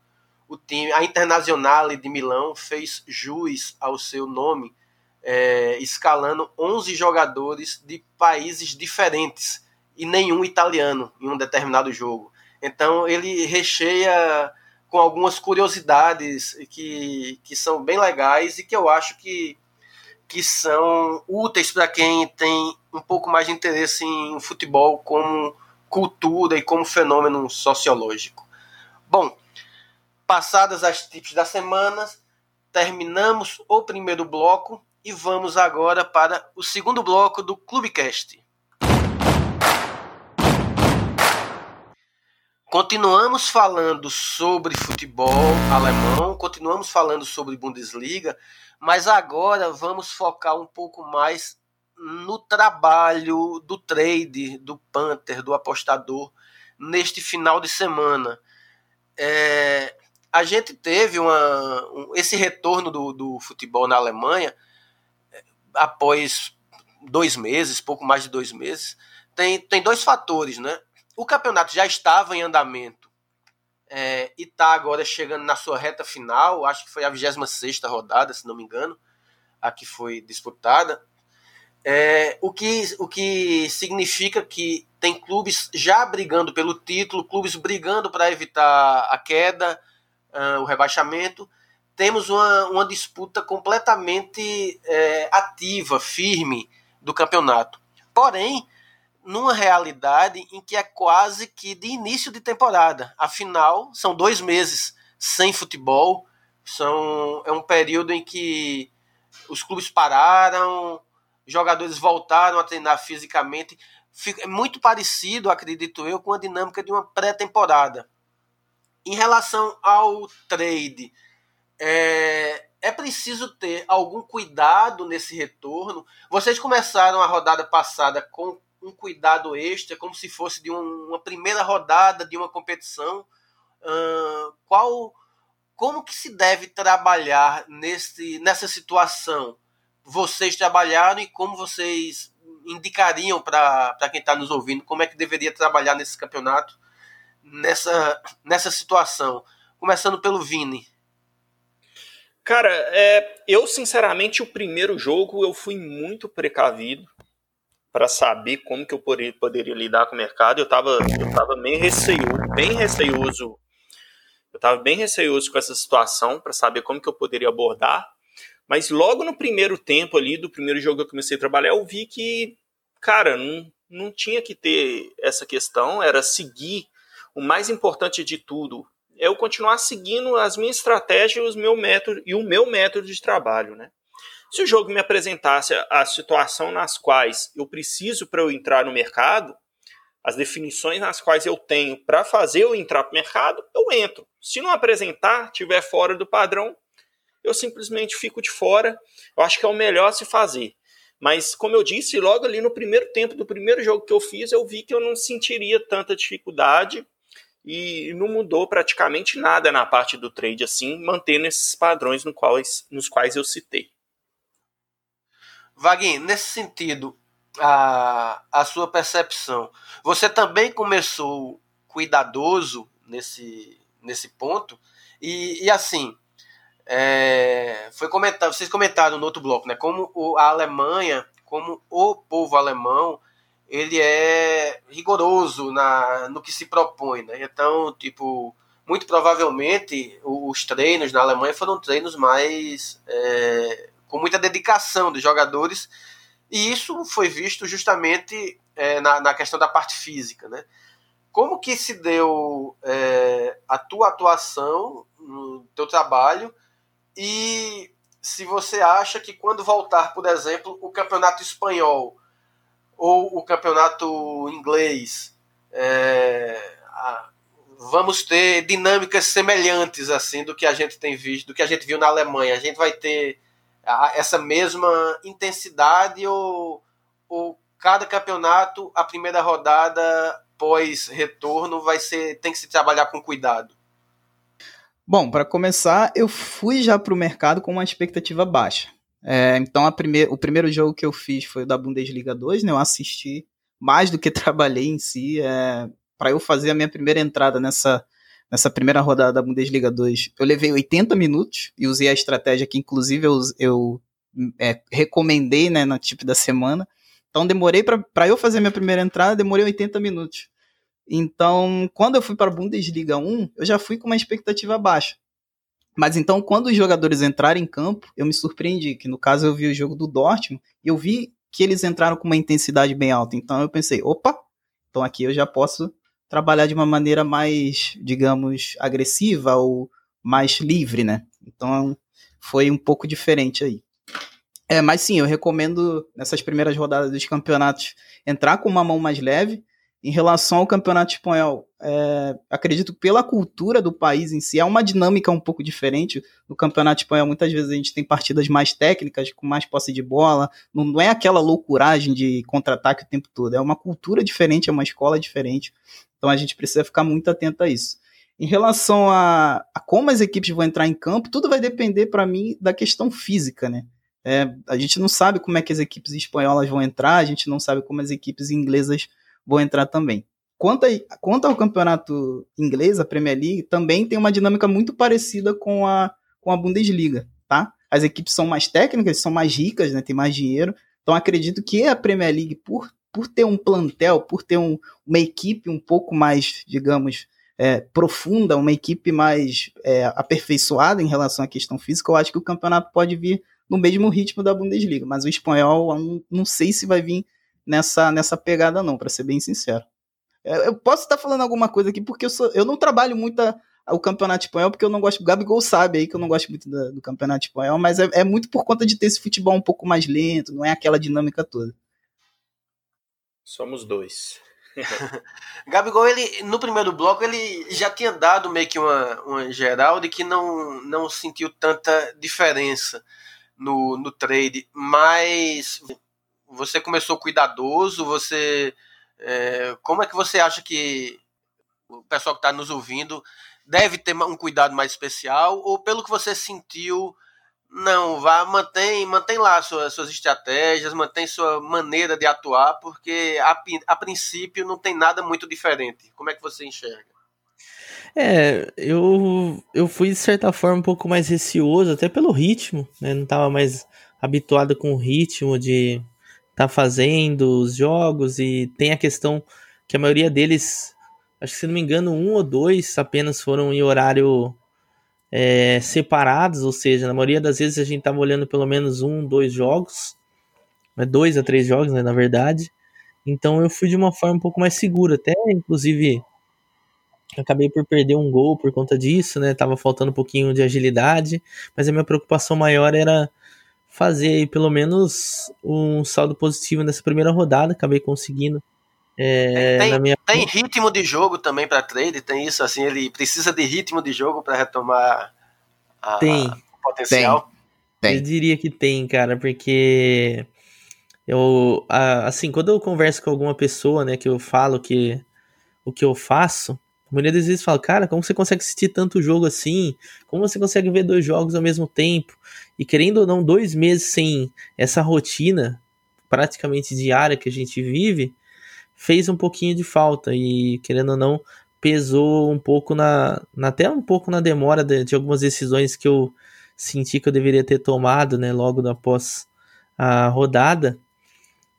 o time, a Internazionale de Milão fez jus ao seu nome, é, escalando 11 jogadores de países diferentes e nenhum italiano em um determinado jogo. Então ele recheia com algumas curiosidades que, que são bem legais e que eu acho que, que são úteis para quem tem um pouco mais de interesse em futebol como cultura e como fenômeno sociológico. Bom, passadas as tips da semana, terminamos o primeiro bloco e vamos agora para o segundo bloco do Clubecast. Continuamos falando sobre futebol alemão, continuamos falando sobre Bundesliga, mas agora vamos focar um pouco mais no trabalho do trade, do Panther, do apostador, neste final de semana. É, a gente teve uma, um, esse retorno do, do futebol na Alemanha é, após dois meses, pouco mais de dois meses. Tem, tem dois fatores, né? O campeonato já estava em andamento é, e está agora chegando na sua reta final. Acho que foi a 26 rodada, se não me engano, a que foi disputada. É, o, que, o que significa que tem clubes já brigando pelo título, clubes brigando para evitar a queda, uh, o rebaixamento. Temos uma, uma disputa completamente é, ativa, firme do campeonato. Porém, numa realidade em que é quase que de início de temporada. Afinal, são dois meses sem futebol, são, é um período em que os clubes pararam, jogadores voltaram a treinar fisicamente. É muito parecido, acredito eu, com a dinâmica de uma pré-temporada. Em relação ao trade, é, é preciso ter algum cuidado nesse retorno. Vocês começaram a rodada passada com um cuidado extra, como se fosse de um, uma primeira rodada de uma competição. Uh, qual, como que se deve trabalhar nesse, nessa situação? Vocês trabalharam e como vocês indicariam para quem está nos ouvindo como é que deveria trabalhar nesse campeonato nessa, nessa situação? Começando pelo Vini. Cara, é, eu sinceramente o primeiro jogo eu fui muito precavido para saber como que eu poderia, poderia, lidar com o mercado. Eu estava eu tava bem receioso, bem receoso. Eu estava bem receoso com essa situação para saber como que eu poderia abordar. Mas logo no primeiro tempo ali do primeiro jogo que eu comecei a trabalhar, eu vi que, cara, não, não tinha que ter essa questão, era seguir o mais importante de tudo, eu continuar seguindo as minhas estratégias meu método, e o meu método de trabalho. Né? Se o jogo me apresentasse a situação nas quais eu preciso para eu entrar no mercado, as definições nas quais eu tenho para fazer eu entrar para o mercado, eu entro. Se não apresentar, tiver fora do padrão, eu simplesmente fico de fora. Eu acho que é o melhor se fazer. Mas, como eu disse, logo ali no primeiro tempo do primeiro jogo que eu fiz, eu vi que eu não sentiria tanta dificuldade e não mudou praticamente nada na parte do trade, assim, mantendo esses padrões no quais, nos quais eu citei. Vaguinho, nesse sentido, a, a sua percepção, você também começou cuidadoso nesse, nesse ponto, e, e assim, é, foi comentado, vocês comentaram no outro bloco, né, como o, a Alemanha, como o povo alemão, ele é rigoroso na, no que se propõe, né? Então, tipo, muito provavelmente os treinos na Alemanha foram treinos mais é, com muita dedicação dos jogadores e isso foi visto justamente é, na, na, questão da parte física, né? Como que se deu é, a tua atuação no teu trabalho e se você acha que quando voltar, por exemplo, o campeonato espanhol ou o campeonato inglês, é, a, vamos ter dinâmicas semelhantes assim do que a gente tem visto, do que a gente viu na Alemanha. A gente vai ter essa mesma intensidade ou, ou cada campeonato, a primeira rodada pós retorno vai ser tem que se trabalhar com cuidado. Bom, para começar, eu fui já para o mercado com uma expectativa baixa. É, então primeir, o primeiro jogo que eu fiz foi o da Bundesliga 2, né? Eu assisti mais do que trabalhei em si. É, para eu fazer a minha primeira entrada nessa, nessa primeira rodada da Bundesliga 2, eu levei 80 minutos e usei a estratégia que, inclusive, eu, eu é, recomendei né, no tipo da semana. Então demorei para eu fazer minha primeira entrada, demorei 80 minutos. Então, quando eu fui para a Bundesliga 1, eu já fui com uma expectativa baixa. Mas então, quando os jogadores entraram em campo, eu me surpreendi, que no caso eu vi o jogo do Dortmund e eu vi que eles entraram com uma intensidade bem alta. Então eu pensei, opa, então aqui eu já posso trabalhar de uma maneira mais, digamos, agressiva ou mais livre, né? Então foi um pouco diferente aí. É, mas sim, eu recomendo nessas primeiras rodadas dos campeonatos entrar com uma mão mais leve, em relação ao campeonato espanhol, é, acredito pela cultura do país em si, é uma dinâmica um pouco diferente. No campeonato espanhol, muitas vezes a gente tem partidas mais técnicas, com mais posse de bola, não, não é aquela loucuragem de contra-ataque o tempo todo, é uma cultura diferente, é uma escola diferente. Então a gente precisa ficar muito atento a isso. Em relação a, a como as equipes vão entrar em campo, tudo vai depender, para mim, da questão física, né? É, a gente não sabe como é que as equipes espanholas vão entrar, a gente não sabe como as equipes inglesas vou entrar também. Quanto, a, quanto ao campeonato inglês, a Premier League, também tem uma dinâmica muito parecida com a, com a Bundesliga, tá? As equipes são mais técnicas, são mais ricas, né? Tem mais dinheiro. Então acredito que a Premier League, por, por ter um plantel, por ter um, uma equipe um pouco mais, digamos, é, profunda, uma equipe mais é, aperfeiçoada em relação à questão física, eu acho que o campeonato pode vir no mesmo ritmo da Bundesliga. Mas o espanhol, não, não sei se vai vir nessa, nessa pegada, não, para ser bem sincero. É, eu posso estar falando alguma coisa aqui, porque eu, sou, eu não trabalho muito a, a, o campeonato espanhol, porque eu não gosto. O Gabigol sabe aí que eu não gosto muito do, do campeonato espanhol, mas é, é muito por conta de ter esse futebol um pouco mais lento, não é aquela dinâmica toda. Somos dois. Gabigol, ele, no primeiro bloco, ele já tinha dado meio que uma, uma geral de que não, não sentiu tanta diferença no, no trade, mas você começou cuidadoso, você é, como é que você acha que o pessoal que está nos ouvindo deve ter um cuidado mais especial? Ou pelo que você sentiu não vá mantém mantém lá suas, suas estratégias mantém sua maneira de atuar porque a, a princípio não tem nada muito diferente. Como é que você enxerga? É, eu, eu fui de certa forma um pouco mais receoso, até pelo ritmo, né? Não tava mais habituado com o ritmo de tá fazendo os jogos e tem a questão que a maioria deles, acho que se não me engano, um ou dois apenas foram em horário é, separados, ou seja, na maioria das vezes a gente tava olhando pelo menos um, dois jogos, né? dois a três jogos, né, na verdade. Então eu fui de uma forma um pouco mais segura, até inclusive acabei por perder um gol por conta disso, né? Tava faltando um pouquinho de agilidade, mas a minha preocupação maior era fazer aí pelo menos um saldo positivo nessa primeira rodada. Acabei conseguindo. É, tem, minha... tem, ritmo de jogo também para trade, tem isso assim, ele precisa de ritmo de jogo para retomar a, tem, o potencial. Tem. Eu diria que tem, cara, porque eu assim, quando eu converso com alguma pessoa, né, que eu falo que o que eu faço, a maioria das vezes fala, cara, como você consegue assistir tanto jogo assim? Como você consegue ver dois jogos ao mesmo tempo? E querendo ou não, dois meses sem essa rotina praticamente diária que a gente vive, fez um pouquinho de falta. E querendo ou não, pesou um pouco na. na até um pouco na demora de, de, algumas decisões que eu senti que eu deveria ter tomado, né? Logo após a rodada.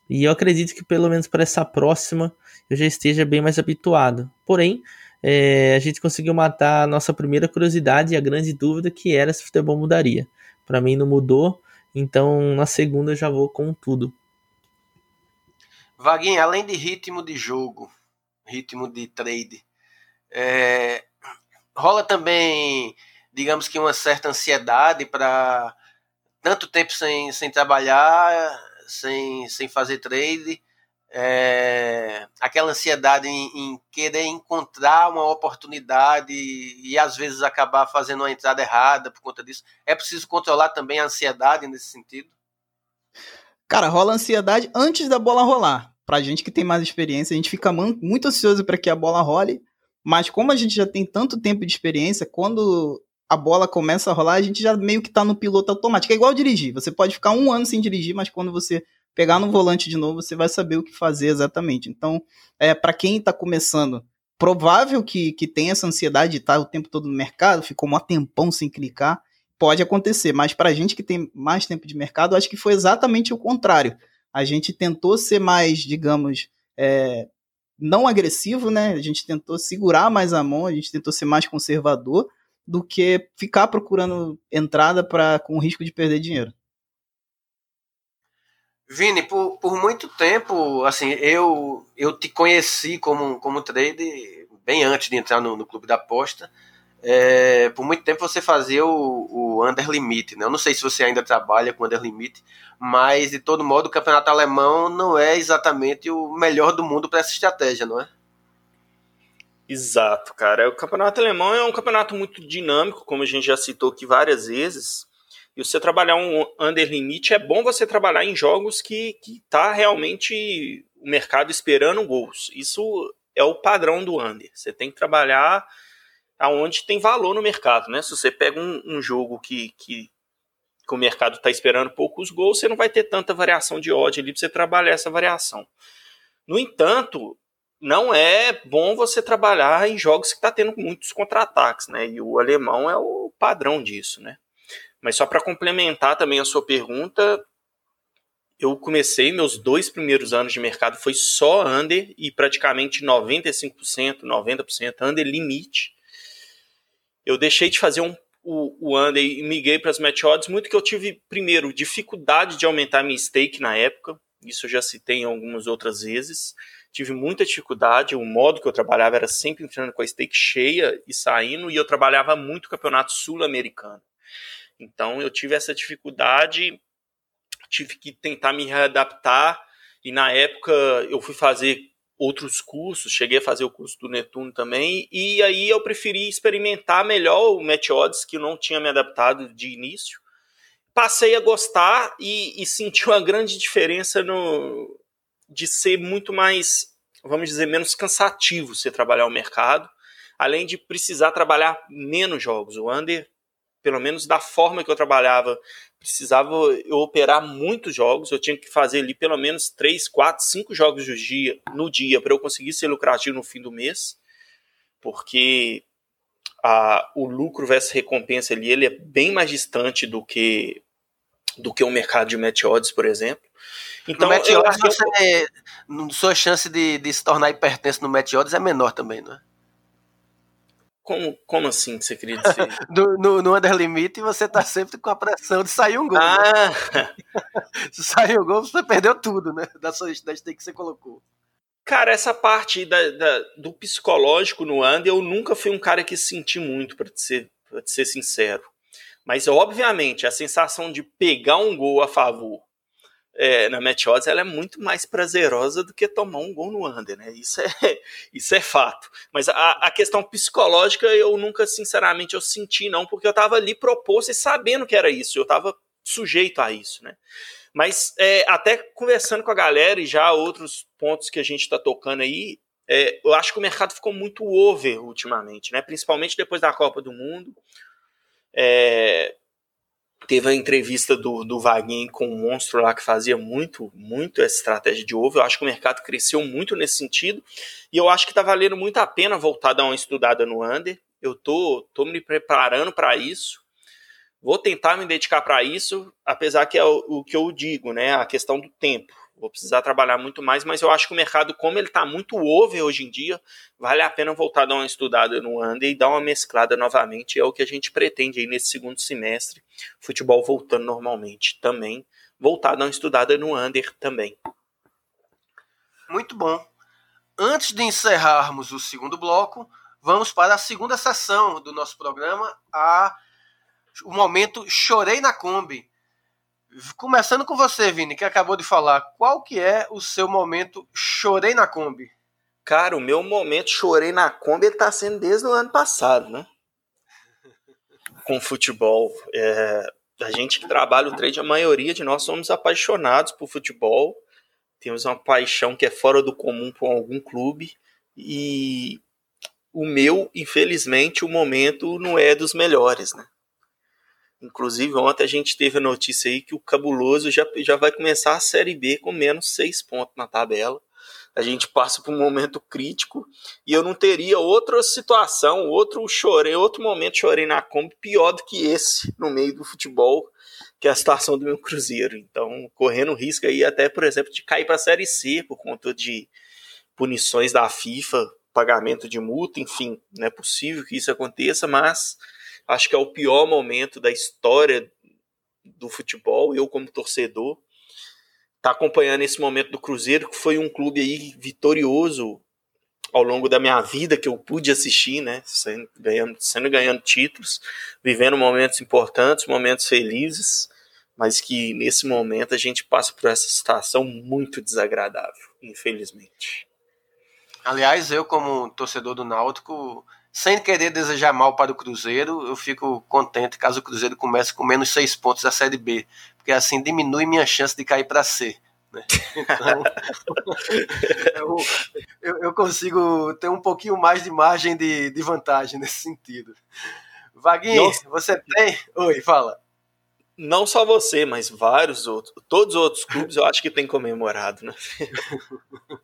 E eu acredito que pelo menos para essa próxima eu já esteja bem mais habituado. Porém, é, a gente conseguiu matar a nossa primeira curiosidade e a grande dúvida que era se o futebol mudaria. Para mim não mudou, então na segunda já vou com tudo. Vaguinho, além de ritmo de jogo, ritmo de trade, é, rola também, digamos que uma certa ansiedade para tanto tempo sem, sem trabalhar, sem, sem fazer trade, é, aquela ansiedade em, em, querer encontrar uma oportunidade e, e às vezes acabar fazendo uma entrada errada por conta disso. É preciso controlar também a ansiedade nesse sentido? Cara, rola ansiedade antes da bola rolar. Pra gente que tem mais experiência, a gente fica muito ansioso para que a bola role, mas como a gente já tem tanto tempo de experiência, quando a bola começa a rolar, a gente já meio que tá no piloto automático. É igual dirigir. Você pode ficar um ano sem dirigir, mas quando você pegar no volante de novo, você vai saber o que fazer exatamente. Então, é, para quem está começando, provável que, que tenha essa ansiedade de estar o tempo todo no mercado, ficou um tempão sem clicar, pode acontecer. Mas para a gente que tem mais tempo de mercado, acho que foi exatamente o contrário. A gente tentou ser mais, digamos, é, não agressivo, né? A gente tentou segurar mais a mão, a gente tentou ser mais conservador do que ficar procurando entrada para com o risco de perder dinheiro. Vini, por, por muito tempo, assim, eu, eu te conheci como, como trader bem antes de entrar no, no clube da aposta. É, por muito tempo você fazia o, o under limit, né? Eu não sei se você ainda trabalha com under limit, mas de todo modo o campeonato alemão não é exatamente o melhor do mundo para essa estratégia, não é? Exato, cara. O campeonato alemão é um campeonato muito dinâmico, como a gente já citou aqui várias vezes. E você trabalhar um under limit é bom você trabalhar em jogos que, que tá realmente o mercado esperando gols. Isso é o padrão do under. Você tem que trabalhar aonde tem valor no mercado, né? Se você pega um, um jogo que, que, que, o mercado está esperando poucos gols, você não vai ter tanta variação de ódio ali para você trabalhar essa variação. No entanto, não é bom você trabalhar em jogos que está tendo muitos contra-ataques, né? E o alemão é o padrão disso, né? Mas só para complementar também a sua pergunta, eu comecei meus dois primeiros anos de mercado foi só under e praticamente 95%, 90% under limite. Eu deixei de fazer um, o, o under e migrei para as match odds, muito que eu tive, primeiro, dificuldade de aumentar minha stake na época, isso eu já citei em algumas outras vezes. Tive muita dificuldade, o modo que eu trabalhava era sempre entrando com a stake cheia e saindo, e eu trabalhava muito campeonato sul-americano. Então eu tive essa dificuldade, tive que tentar me readaptar e na época eu fui fazer outros cursos, cheguei a fazer o curso do Netuno também, e aí eu preferi experimentar melhor o Match que eu não tinha me adaptado de início. Passei a gostar e, e senti uma grande diferença no, de ser muito mais, vamos dizer, menos cansativo você trabalhar o mercado, além de precisar trabalhar menos jogos. O Under pelo menos da forma que eu trabalhava, precisava eu operar muitos jogos, eu tinha que fazer ali pelo menos 3, 4, 5 jogos do dia, no dia para eu conseguir ser lucrativo no fim do mês, porque a, o lucro versus recompensa ali ele é bem mais distante do que do que o mercado de match odds, por exemplo. Então, no match odds, você, sua chance de, de se tornar hipertenso no match odds é menor também, não é? Como, como assim que você queria dizer? no, no, no under limite você tá sempre com a pressão de sair um gol. Né? Ah. Né? Se sair um gol, você perdeu tudo, né? Da sua stake que você colocou. Cara, essa parte da, da, do psicológico no under, eu nunca fui um cara que senti muito, para ser, pra te ser sincero. Mas, obviamente, a sensação de pegar um gol a favor é, na match odds, ela é muito mais prazerosa do que tomar um gol no under, né? Isso é, isso é fato. Mas a, a questão psicológica eu nunca, sinceramente, eu senti não, porque eu estava ali proposto e sabendo que era isso, eu estava sujeito a isso, né? Mas é, até conversando com a galera e já outros pontos que a gente está tocando aí, é, eu acho que o mercado ficou muito over ultimamente, né? Principalmente depois da Copa do Mundo. É, teve a entrevista do, do Vaguinho com o um monstro lá que fazia muito, muito essa estratégia de ovo. Eu acho que o mercado cresceu muito nesse sentido. E eu acho que está valendo muito a pena voltar a dar uma estudada no under. Eu tô, tô me preparando para isso. Vou tentar me dedicar para isso, apesar que é o, o, que eu digo, né? A questão do tempo. Vou precisar trabalhar muito mais, mas eu acho que o mercado, como ele está muito over hoje em dia, vale a pena voltar a dar uma estudada no under e dar uma mesclada novamente. É o que a gente pretende aí nesse segundo semestre. Futebol voltando normalmente também. Voltar a dar uma estudada no under também. Muito bom. Antes de encerrarmos o segundo bloco, vamos para a segunda sessão do nosso programa, a o momento Chorei na Kombi. Começando com você, Vini, que acabou de falar, qual que é o seu momento Chorei na Kombi? Cara, o meu momento Chorei na Kombi está sendo desde o ano passado, né? Com futebol. É, a gente que trabalha o trade, a maioria de nós somos apaixonados por futebol. Temos uma paixão que é fora do comum por algum clube. E o meu, infelizmente, o momento não é dos melhores, né? Inclusive, ontem a gente teve a notícia aí que o Cabuloso já, já vai começar a Série B com menos seis pontos na tabela. A gente passa por um momento crítico e eu não teria outra situação, outro chorei, outro momento chorei na Kombi pior do que esse no meio do futebol, que é a situação do meu Cruzeiro. Então, correndo risco aí até, por exemplo, de cair para a Série C por conta de punições da FIFA, pagamento de multa, enfim, não é possível que isso aconteça, mas acho que é o pior momento da história do futebol. Eu, como torcedor, tá acompanhando esse momento do Cruzeiro, que foi um clube aí vitorioso ao longo da minha vida que eu pude assistir, né? Sendo ganhando, sendo ganhando títulos, vivendo momentos importantes, momentos felizes, mas que nesse momento a gente passa por essa situação muito desagradável, infelizmente. Aliás, eu como torcedor do Náutico sem querer desejar mal para o Cruzeiro, eu fico contente caso o Cruzeiro comece com menos seis pontos da Série B, porque assim diminui minha chance de cair para C. Né? Então, eu, eu, consigo ter um pouquinho mais de margem de, de vantagem nesse sentido. Vaguinho, Nossa. você tem. Oi, fala. Não só você, mas vários outros. Todos os outros clubes eu acho que tem comemorado, né?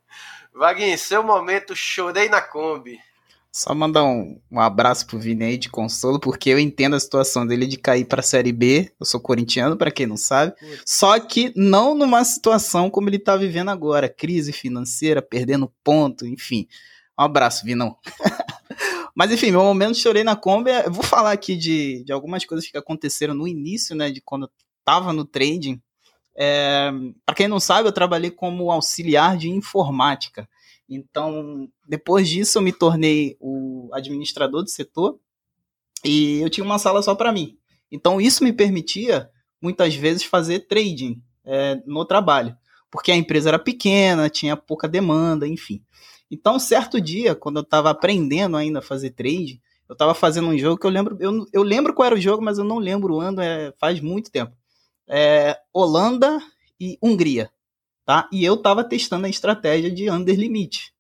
Vaguinho, seu momento, chorei na Kombi. Só mandar um, um abraço pro Vini aí de consolo, porque eu entendo a situação dele de cair pra Série B. Eu sou corintiano, para quem não sabe. Só que não numa situação como ele tá vivendo agora. Crise financeira, perdendo ponto, enfim. Um abraço, Vinão. Mas enfim, meu momento chorei na Kombi. Eu vou falar aqui de, de algumas coisas que aconteceram no início, né? De quando eu tava no trading. É, para quem não sabe, eu trabalhei como auxiliar de informática. Então, depois disso, eu me tornei o administrador do setor e eu tinha uma sala só para mim. Então, isso me permitia, muitas vezes, fazer trading é, no trabalho, porque a empresa era pequena, tinha pouca demanda, enfim. Então, certo dia, quando eu estava aprendendo ainda a fazer trade, eu estava fazendo um jogo que eu lembro, eu, eu lembro qual era o jogo, mas eu não lembro o ano, é, faz muito tempo. É, Holanda e Hungria tá? E eu tava testando a estratégia de under limit.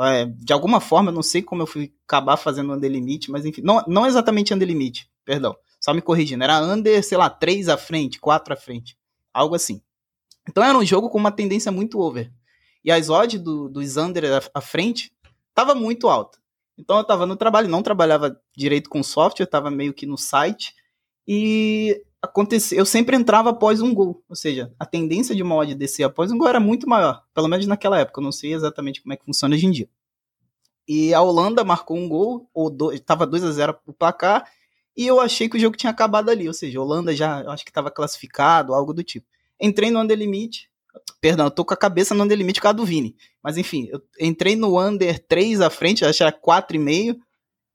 É, de alguma forma, eu não sei como eu fui acabar fazendo under limit, mas enfim, não, não exatamente under limit, perdão, só me corrigindo, era under, sei lá, 3 à frente, 4 à frente, algo assim. Então era um jogo com uma tendência muito over. E as odds do, dos under à frente tava muito alta. Então eu estava no trabalho, não trabalhava direito com software, estava meio que no site. E aconteceu, eu sempre entrava após um gol. Ou seja, a tendência de uma odd descer após um gol era muito maior. Pelo menos naquela época. Eu não sei exatamente como é que funciona hoje em dia. E a Holanda marcou um gol, ou estava 2 a 0 o placar, e eu achei que o jogo tinha acabado ali. Ou seja, a Holanda já acho que estava classificado, algo do tipo. Entrei no Under Limit. Perdão, eu tô com a cabeça no Under Limit por causa do Vini. Mas enfim, eu entrei no Under 3 à frente, acho que era 4,5.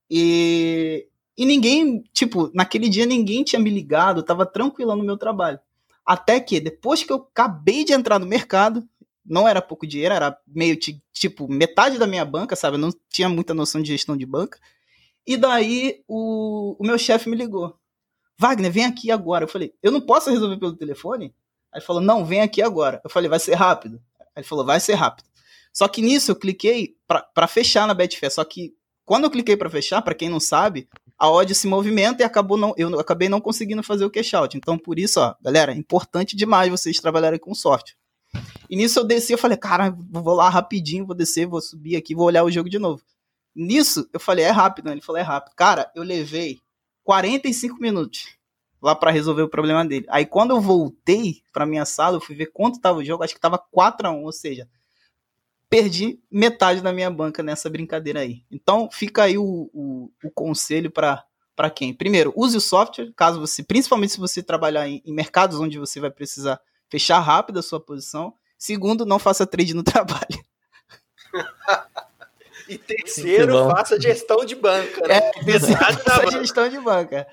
E, e ninguém, tipo, naquele dia ninguém tinha me ligado, tava tranquilo no meu trabalho. Até que, depois que eu acabei de entrar no mercado, não era pouco dinheiro, era meio tipo metade da minha banca, sabe? Eu não tinha muita noção de gestão de banca. E daí o, o meu chefe me ligou. Wagner, vem aqui agora. Eu falei, eu não posso resolver pelo telefone? Ele falou, não, vem aqui agora. Eu falei, vai ser rápido. Ele falou, vai ser rápido. Só que nisso eu cliquei para fechar na Betfair. Só que quando eu cliquei para fechar, para quem não sabe, a odd se movimenta e acabou não, eu acabei não conseguindo fazer o cash out. Então, por isso, ó, galera, é importante demais vocês trabalharem com sorte. E nisso eu desci, eu falei, cara, vou lá rapidinho, vou descer, vou subir aqui, vou olhar o jogo de novo. Nisso, eu falei, é rápido, né? Ele falou, é rápido. Cara, eu levei 45 minutos lá para resolver o problema dele. Aí quando eu voltei para minha sala, eu fui ver quanto tava o jogo, acho que tava 4 a 1, ou seja, perdi metade da minha banca nessa brincadeira aí. Então, fica aí o, o, o conselho para para quem? Primeiro, use o software, caso você, principalmente se você trabalhar em, em mercados onde você vai precisar fechar rápido a sua posição. Segundo, não faça trade no trabalho. e terceiro, faça gestão de banca. Né? É, terceiro, faça gestão de banca.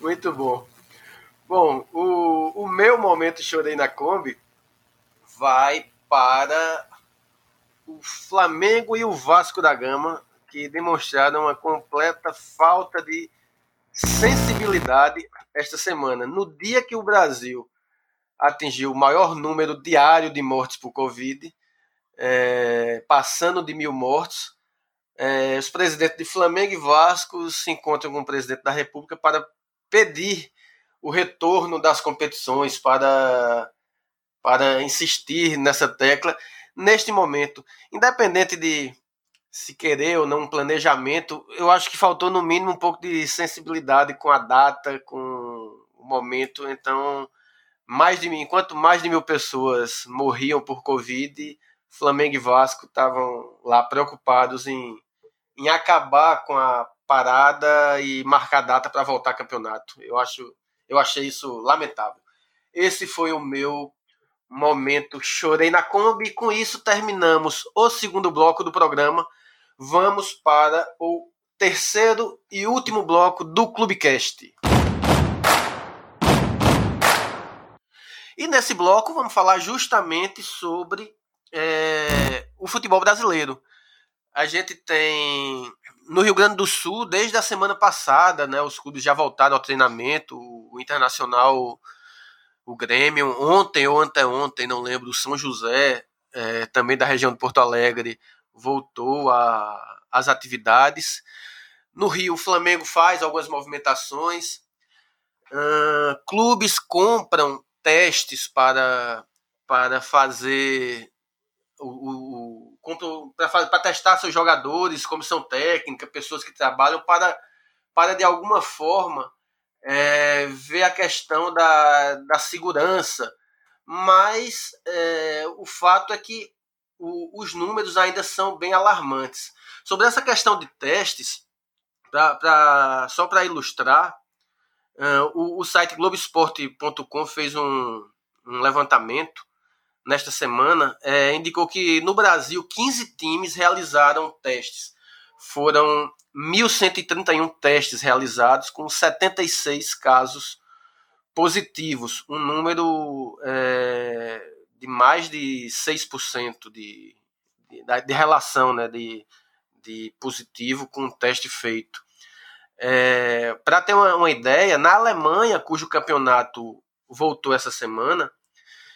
Muito bom. Bom, o, o meu momento chorei na Kombi vai para o Flamengo e o Vasco da Gama, que demonstraram uma completa falta de sensibilidade esta semana. No dia que o Brasil atingiu o maior número diário de mortes por Covid, é, passando de mil mortos, é, os presidentes de Flamengo e Vasco se encontram com o presidente da República para pedir o retorno das competições, para, para insistir nessa tecla. Neste momento, independente de se querer ou não um planejamento, eu acho que faltou no mínimo um pouco de sensibilidade com a data, com o momento. Então, mais de mim, enquanto mais de mil pessoas morriam por Covid, Flamengo e Vasco estavam lá preocupados em, em acabar com a parada e marcar data para voltar ao campeonato. Eu acho, eu achei isso lamentável. Esse foi o meu momento chorei na Kombi com isso terminamos o segundo bloco do programa vamos para o terceiro e último bloco do Clubecast. E nesse bloco vamos falar justamente sobre é, o futebol brasileiro. A gente tem no Rio Grande do Sul, desde a semana passada, né, os clubes já voltaram ao treinamento, o Internacional, o Grêmio, ontem ou anteontem, não lembro, o São José, é, também da região de Porto Alegre, voltou às atividades. No Rio, o Flamengo faz algumas movimentações. Uh, clubes compram testes para, para fazer o, o para testar seus jogadores, comissão técnica, pessoas que trabalham para, para de alguma forma é, ver a questão da, da segurança. Mas é, o fato é que o, os números ainda são bem alarmantes. Sobre essa questão de testes, pra, pra só para ilustrar, uh, o, o, site Globoesporte.com fez um, um, levantamento nesta semana, é, indicou que no Brasil 15 times realizaram testes. Foram 1.131 testes realizados, com 76 casos positivos, um número é, de mais de 6% de, de, de relação né, de, de positivo com o teste feito. É, Para ter uma, uma, ideia, na Alemanha, cujo campeonato voltou essa semana,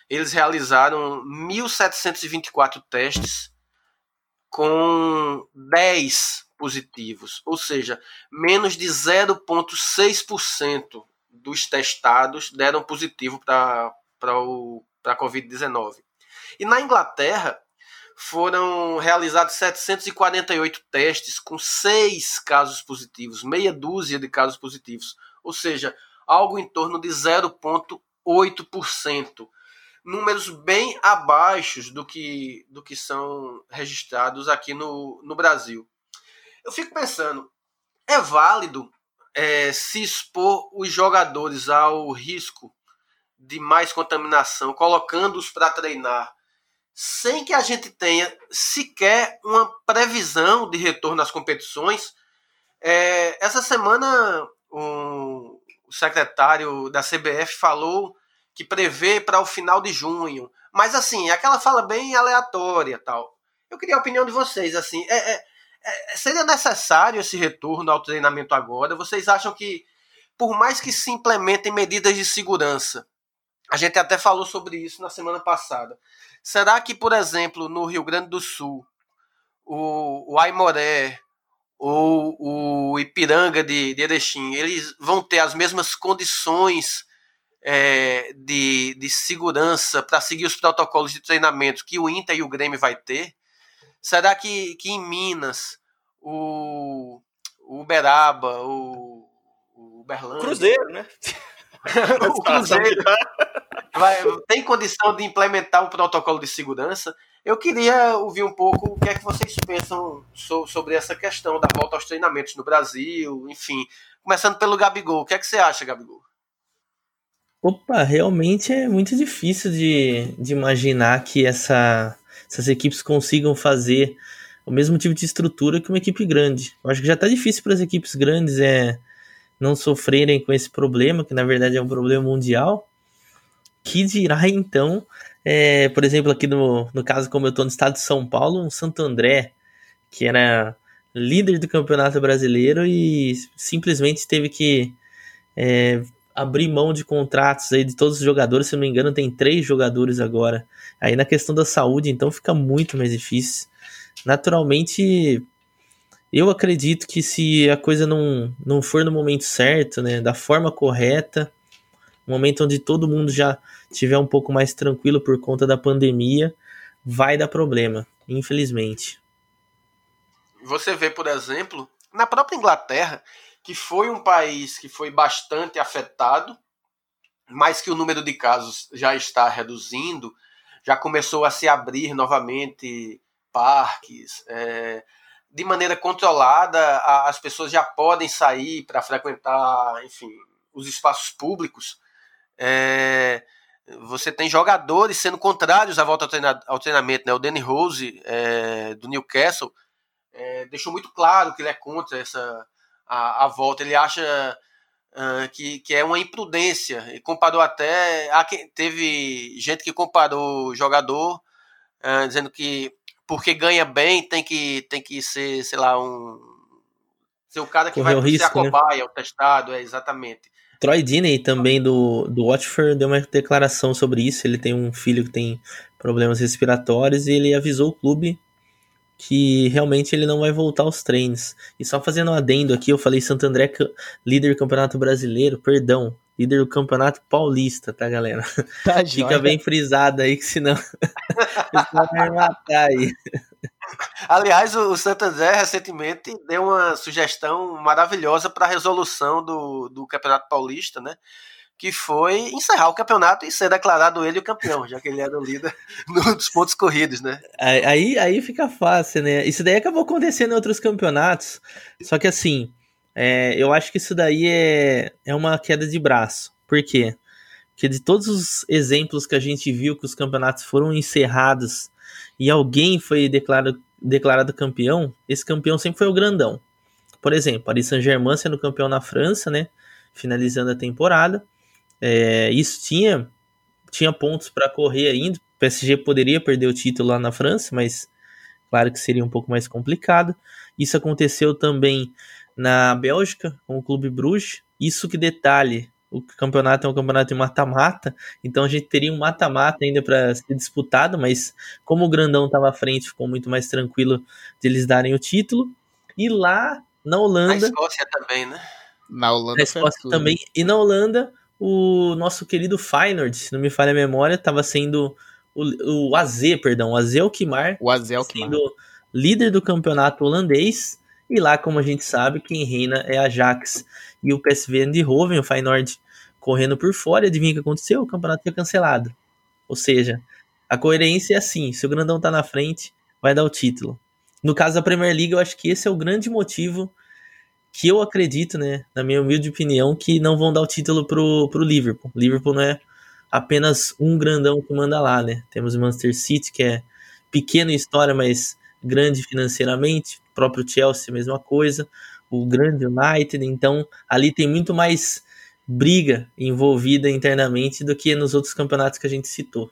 eles realizaram 1.724 testes com 10 positivos, ou seja, menos de 0,6% dos testados deram positivo para a Covid-19. E na Inglaterra foram realizados 748 testes com seis casos positivos, meia dúzia de casos positivos, ou seja, algo em torno de 0,8%. Números bem abaixo do que, do que são registrados aqui no, no Brasil. Eu fico pensando, é válido é, se expor os jogadores ao risco de mais contaminação, colocando-os para treinar, sem que a gente tenha sequer uma previsão de retorno às competições. É, essa semana, o secretário da CBF falou que prevê para o final de junho, mas assim, aquela fala bem aleatória, tal. Eu queria a opinião de vocês, assim, é, é, é seria necessário esse retorno ao treinamento agora? Vocês acham que, por mais que se implementem medidas de segurança, a gente até falou sobre isso na semana passada. Será que, por exemplo, no Rio Grande do Sul, o, o Aimoré ou o Ipiranga de, de Erechim, eles vão ter as mesmas condições é, de, de segurança para seguir os protocolos de treinamento que o Inter e o Grêmio vai ter? Será que, que em Minas o, o Uberaba, o, o Uberlândia... Cruzeiro, né? o Cruzeiro vai, tem condição de implementar um protocolo de segurança. Eu queria ouvir um pouco o que é que vocês pensam so, sobre essa questão da volta aos treinamentos no Brasil, enfim. Começando pelo Gabigol. O que é que você acha, Gabigol? Opa, realmente é muito difícil de, de imaginar que essa, essas equipes consigam fazer o mesmo tipo de estrutura que uma equipe grande. Eu acho que já está difícil para as equipes grandes é, não sofrerem com esse problema, que na verdade é um problema mundial. Que dirá então, é, por exemplo, aqui no, no caso, como eu estou no estado de São Paulo, um Santo André, que era líder do campeonato brasileiro e simplesmente teve que é, abrir mão de contratos aí de todos os jogadores. Se não me engano, tem três jogadores agora. Aí na questão da saúde, então fica muito mais difícil. Naturalmente, eu acredito que se a coisa não, não for no momento certo, né, da forma correta, momento onde todo mundo já tiver um pouco mais tranquilo por conta da pandemia, vai dar problema, infelizmente. Você vê, por exemplo, na própria Inglaterra, que foi um país que foi bastante afetado, mas que o número de casos já está reduzindo, já começou a se abrir novamente parques, é, de maneira controlada, as pessoas já podem sair para frequentar, enfim, os espaços públicos. É, você tem jogadores sendo contrários à volta ao treinamento. Né? O Danny Rose, é, do Newcastle, é, deixou muito claro que ele é contra essa a, a volta. Ele acha uh, que, que é uma imprudência. E comparou até. A, teve gente que comparou o jogador uh, dizendo que porque ganha bem tem que, tem que ser, sei lá, um. Ser o cara que Correu vai risco, ser a né? cobaia, né? o testado, é exatamente. Troy Diney também do, do Watford deu uma declaração sobre isso. Ele tem um filho que tem problemas respiratórios e ele avisou o clube que realmente ele não vai voltar aos treinos. E só fazendo um adendo aqui, eu falei Santo André líder do Campeonato Brasileiro, perdão, líder do Campeonato Paulista, tá, galera? Tá, Fica bem frisado aí, que senão vai matar aí. Aliás, o Santander recentemente deu uma sugestão maravilhosa para a resolução do, do Campeonato Paulista, né? Que foi encerrar o campeonato e ser declarado ele o campeão, já que ele era o líder dos pontos corridos, né? Aí, aí fica fácil, né? Isso daí acabou acontecendo em outros campeonatos. Só que assim, é, eu acho que isso daí é, é uma queda de braço. Por quê? Porque de todos os exemplos que a gente viu que os campeonatos foram encerrados e alguém foi declarado, declarado campeão, esse campeão sempre foi o grandão. Por exemplo, Paris Saint-Germain sendo campeão na França, né? Finalizando a temporada. É, isso tinha, tinha pontos para correr ainda. O PSG poderia perder o título lá na França, mas claro que seria um pouco mais complicado. Isso aconteceu também na Bélgica com o Clube Bruges. Isso que detalhe, o campeonato é um campeonato de mata-mata, então a gente teria um mata-mata ainda para ser disputado, mas como o Grandão estava à frente, ficou muito mais tranquilo de eles darem o título. E lá na Holanda. Na Escócia também, né? Na Holanda. Na Escócia também. E na Holanda, o nosso querido Feyenoord, se não me falha a memória, estava sendo o, o AZ, perdão, o AZ Alkmaar. O AZ Alkmaar. Sendo líder do campeonato holandês. E lá, como a gente sabe, quem reina é a Ajax e o PSV Eindhoven, o Feyenoord correndo por fora. Adivinha o que aconteceu? O campeonato foi cancelado. Ou seja, a coerência é assim: se o grandão tá na frente, vai dar o título. No caso da Premier League, eu acho que esse é o grande motivo que eu acredito, né, na minha humilde opinião, que não vão dar o título pro, pro Liverpool. O Liverpool não é apenas um grandão que manda lá, né? Temos o Manchester City, que é pequeno em história, mas grande financeiramente. O próprio Chelsea, mesma coisa. O grande United. Então, ali tem muito mais briga envolvida internamente do que nos outros campeonatos que a gente citou.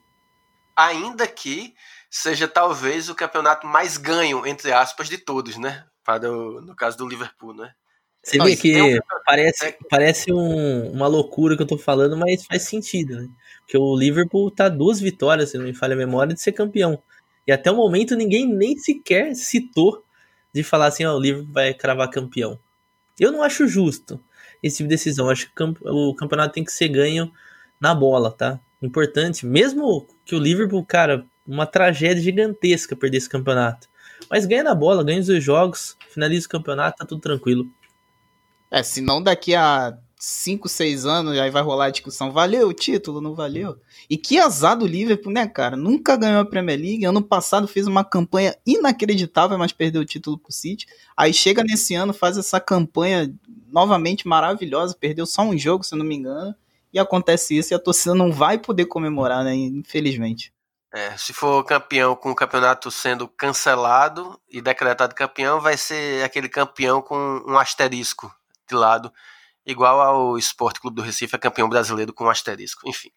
Ainda que seja talvez o campeonato mais ganho, entre aspas, de todos, né? Para o, no caso do Liverpool, né? Você vê que um... parece, é. parece um, uma loucura que eu tô falando, mas faz sentido, né? Porque o Liverpool tá duas vitórias, se não me falha a memória, de ser campeão. E até o momento ninguém nem sequer citou de falar assim, ó, o Liverpool vai cravar campeão. Eu não acho justo esse tipo de decisão. Eu acho que o campeonato tem que ser ganho na bola, tá? Importante. Mesmo que o Liverpool, cara, uma tragédia gigantesca perder esse campeonato. Mas ganha na bola, ganha os dois jogos, finaliza o campeonato, tá tudo tranquilo. É, senão daqui a 5, 6 anos aí vai rolar a discussão, valeu o título, não valeu? E que azar do Liverpool, né, cara? Nunca ganhou a Premier League, ano passado fez uma campanha inacreditável, mas perdeu o título pro City. Aí chega nesse ano, faz essa campanha novamente maravilhosa, perdeu só um jogo, se não me engano, e acontece isso e a torcida não vai poder comemorar, né, infelizmente. É, se for campeão com o campeonato sendo cancelado e decretado campeão, vai ser aquele campeão com um asterisco de lado, igual ao Esporte Clube do Recife, é campeão brasileiro com um asterisco. Enfim,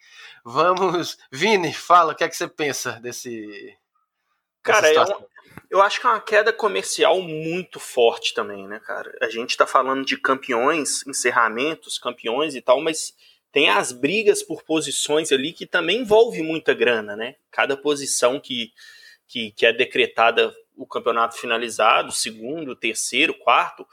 vamos. Vini, fala, o que é que você pensa desse. Cara, é um, eu acho que é uma queda comercial muito forte também, né, cara? A gente tá falando de campeões, encerramentos, campeões e tal, mas tem as brigas por posições ali que também envolve muita grana, né? Cada posição que, que, que é decretada o campeonato finalizado, segundo, terceiro, quarto,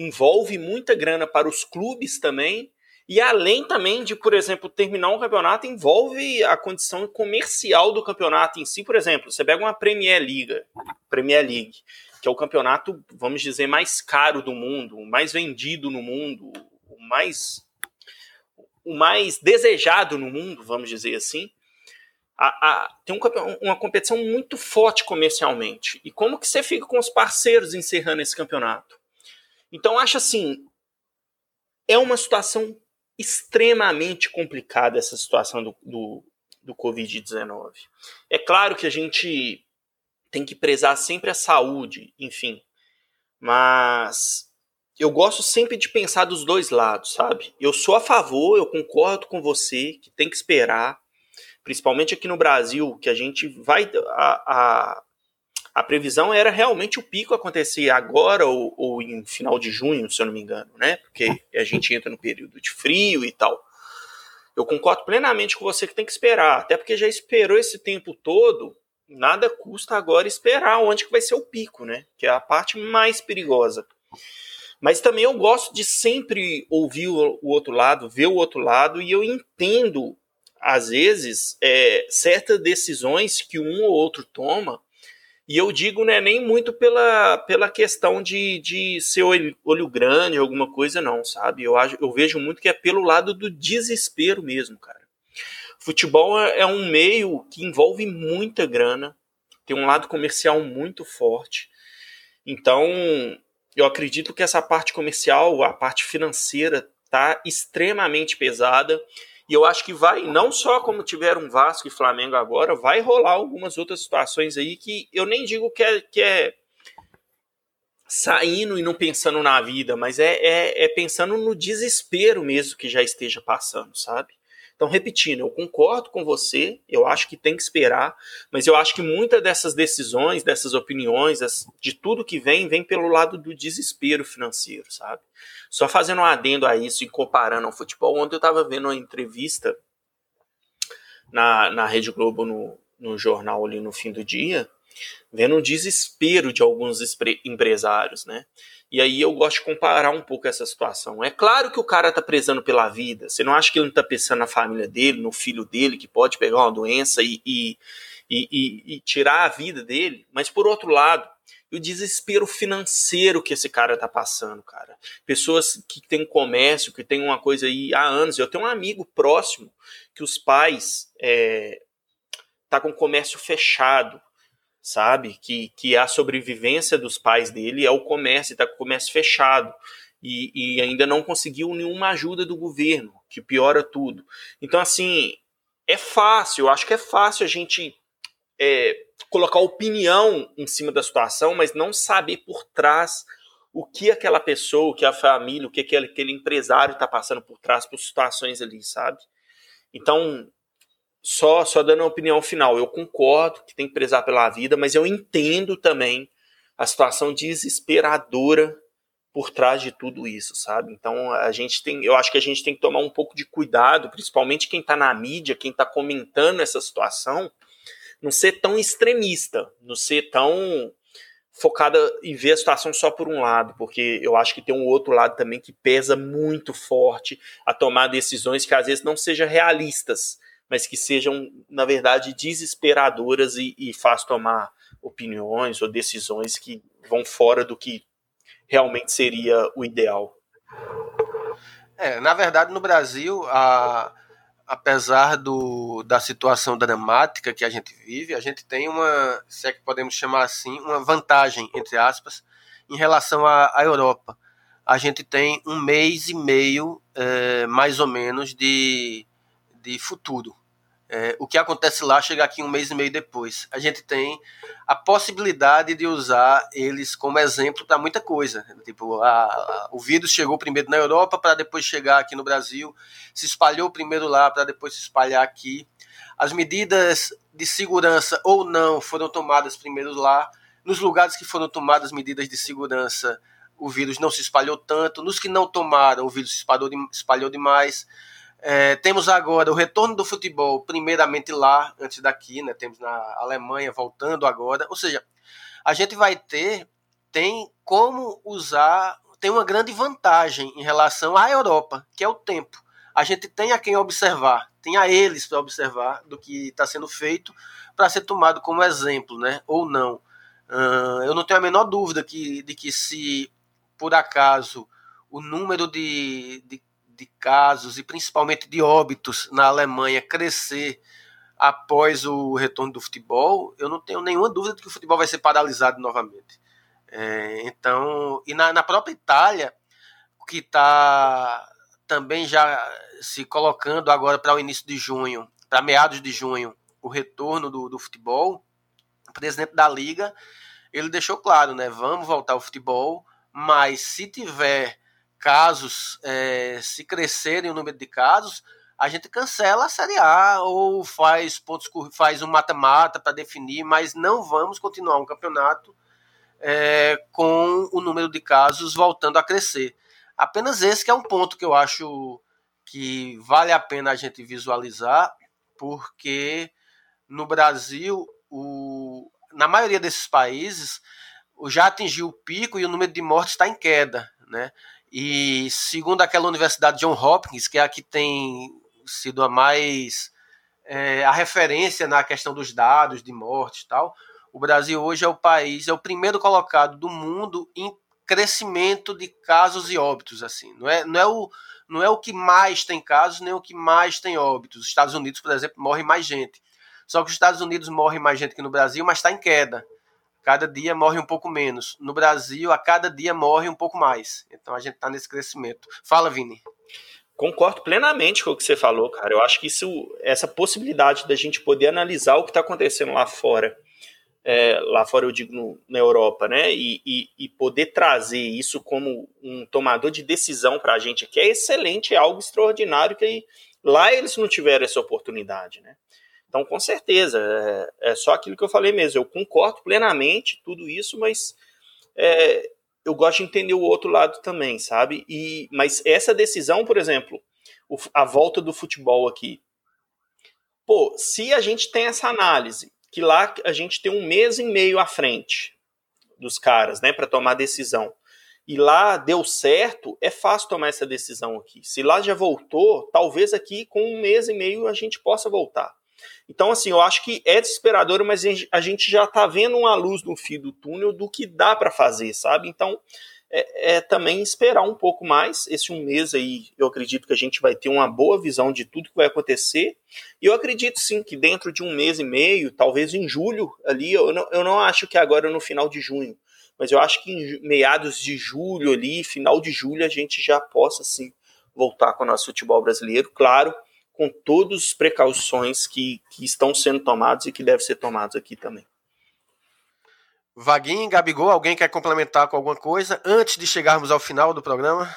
envolve muita grana para os clubes também. E além também de, por exemplo, terminar um campeonato, envolve a condição comercial do campeonato em si. Por exemplo, você pega uma Premier League, Premier League, que é o campeonato, vamos dizer, mais caro do mundo, o mais vendido no mundo, o mais o mais desejado no mundo, vamos dizer assim, a, a, tem um, uma competição muito forte comercialmente. E como que você fica com os parceiros encerrando esse campeonato? Então, acho assim, é uma situação extremamente complicada essa situação do, do, do Covid-19. É claro que a gente tem que prezar sempre a saúde, enfim, mas eu gosto sempre de pensar dos dois lados, sabe? Eu sou a favor, eu concordo com você que tem que esperar, principalmente aqui no Brasil, que a gente vai. A, a, a previsão era realmente o pico acontecer agora ou, ou em final de junho, se eu não me engano, né? Porque a gente entra no período de frio e tal. Eu concordo plenamente com você que tem que esperar, até porque já esperou esse tempo todo, nada custa agora esperar onde que vai ser o pico, né? Que é a parte mais perigosa. Mas também eu gosto de sempre ouvir o, outro lado, ver o outro lado, e eu entendo, às vezes, é, certas decisões que um ou outro toma, e eu digo não é nem muito pela, pela questão de, de ser olho, olho grande, alguma coisa, não, sabe? Eu, eu vejo muito que é pelo lado do desespero mesmo, cara. Futebol é, é um meio que envolve muita grana, tem um lado comercial muito forte. Então, eu acredito que essa parte comercial, a parte financeira, tá extremamente pesada. E eu acho que vai, não só como tiveram Vasco e Flamengo agora, vai rolar algumas outras situações aí que eu nem digo que é, que é saindo e não pensando na vida, mas é, é, é pensando no desespero mesmo que já esteja passando, sabe? Então, repetindo, eu concordo com você, eu acho que tem que esperar, mas eu acho que muitas dessas decisões, dessas opiniões, de tudo que vem, vem pelo lado do desespero financeiro, sabe? Só fazendo um adendo a isso e comparando ao futebol, ontem eu estava vendo uma entrevista na, na Rede Globo, no, no jornal ali no fim do dia, vendo o desespero de alguns empresários, né? E aí eu gosto de comparar um pouco essa situação. É claro que o cara tá prezando pela vida. Você não acha que ele não tá pensando na família dele, no filho dele, que pode pegar uma doença e, e, e, e tirar a vida dele? Mas por outro lado, o desespero financeiro que esse cara tá passando, cara. Pessoas que têm comércio, que tem uma coisa aí há anos. Eu tenho um amigo próximo que os pais é, tá com comércio fechado sabe? Que, que a sobrevivência dos pais dele é o comércio, está com comércio fechado. E, e, ainda não conseguiu nenhuma ajuda do governo, que piora tudo. Então, assim, é fácil, eu acho que é fácil a gente é, colocar opinião em cima da situação, mas não saber por trás o que aquela pessoa, o que a família, o que aquele, aquele empresário está passando por trás por situações ali, sabe? Então, só, só dando uma opinião final, eu concordo que tem que prezar pela vida, mas eu entendo também a situação desesperadora por trás de tudo isso, sabe? Então a gente tem, eu acho que a gente tem que tomar um pouco de cuidado, principalmente quem está na mídia, quem está comentando essa situação, não ser tão extremista, não ser tão focada em ver a situação só por um lado, porque eu acho que tem um outro lado também que pesa muito forte a tomar decisões que às vezes não sejam realistas, mas que sejam, na verdade, desesperadoras e, e faz tomar opiniões ou decisões que vão fora do que realmente seria o ideal. É, na verdade, no Brasil, a, apesar do, da situação dramática que a gente vive, a gente tem uma, se é que podemos chamar assim, uma vantagem, entre aspas, em relação à, à Europa. A gente tem um mês e meio, é, mais ou menos, de, de futuro. É, o que acontece lá chega aqui um mês e meio depois. A gente tem a possibilidade de usar eles como exemplo para muita coisa. Tipo, a, a, o vírus chegou primeiro na Europa para depois chegar aqui no Brasil, se espalhou primeiro lá para depois se espalhar aqui. As medidas de segurança ou não foram tomadas primeiro lá. Nos lugares que foram tomadas medidas de segurança, o vírus não se espalhou tanto. Nos que não tomaram, o vírus se espalhou, espalhou demais. É, temos agora o retorno do futebol, primeiramente lá, antes daqui, né? Temos na Alemanha voltando agora. Ou seja, a gente vai ter, tem como usar, tem uma grande vantagem em relação à Europa, que é o tempo. A gente tem a quem observar, tem a eles para observar do que está sendo feito para ser tomado como exemplo, né? Ou não. Uh, eu não tenho a menor dúvida que, de que se por acaso o número de, de de casos e principalmente de óbitos na Alemanha crescer após o retorno do futebol, eu não tenho nenhuma dúvida de que o futebol vai ser paralisado novamente. É, então, e na, na própria Itália, que está também já se colocando agora para o início de junho, para meados de junho, o retorno do, do futebol, o presidente da liga ele deixou claro, né? Vamos voltar ao futebol, mas se tiver casos, é, se crescerem o número de casos, a gente cancela a Série A ou faz pontos faz um mata-mata para definir, mas não vamos continuar um campeonato é, com o número de casos voltando a crescer. Apenas esse que é um ponto que eu acho que vale a pena a gente visualizar, porque no Brasil, o, na maioria desses países, já atingiu o pico e o número de mortes está em queda. Né? E segundo aquela Universidade John Hopkins, que é a que tem sido a mais é, a referência na questão dos dados de morte e tal, o Brasil hoje é o país, é o primeiro colocado do mundo em crescimento de casos e óbitos, assim. Não é, não é, o, não é o que mais tem casos, nem o que mais tem óbitos. Os Estados Unidos, por exemplo, morre mais gente. Só que os Estados Unidos morre mais gente que no Brasil, mas está em queda. Cada dia morre um pouco menos. No Brasil, a cada dia morre um pouco mais. Então a gente está nesse crescimento. Fala, Vini. Concordo plenamente com o que você falou, cara. Eu acho que isso, essa possibilidade da gente poder analisar o que está acontecendo lá fora, é, lá fora eu digo no, na Europa, né? E, e, e, poder trazer isso como um tomador de decisão para a gente aqui é excelente, é algo extraordinário que lá eles não tiveram essa oportunidade, né? Então, com certeza, é, é, só aquilo que eu falei mesmo. Eu concordo plenamente tudo isso, mas é, eu gosto de entender o outro lado também, sabe? E, mas essa decisão, por exemplo, o, a volta do futebol aqui. Pô, se a gente tem essa análise, que lá a gente tem um mês e meio à frente dos caras, né, para tomar decisão. e lá deu certo, é fácil tomar essa decisão aqui. Se lá já voltou, talvez aqui com um mês e meio a gente possa voltar. Então, assim, eu acho que é desesperador, mas a gente já está vendo uma luz no fim do túnel do que dá para fazer, sabe? Então, é, é, também esperar um pouco mais. Esse um mês aí, eu acredito que a gente vai ter uma boa visão de tudo que vai acontecer. E eu acredito sim que dentro de um mês e meio, talvez em julho ali, eu não, eu não acho que agora no final de junho, mas eu acho que em meados de julho ali, final de julho, a gente já possa sim voltar com o nosso futebol brasileiro, claro, com todas as precauções que, que estão sendo tomadas e que devem ser tomadas aqui também. Vaguinho, Gabigol, alguém quer complementar com alguma coisa antes de chegarmos ao final do programa?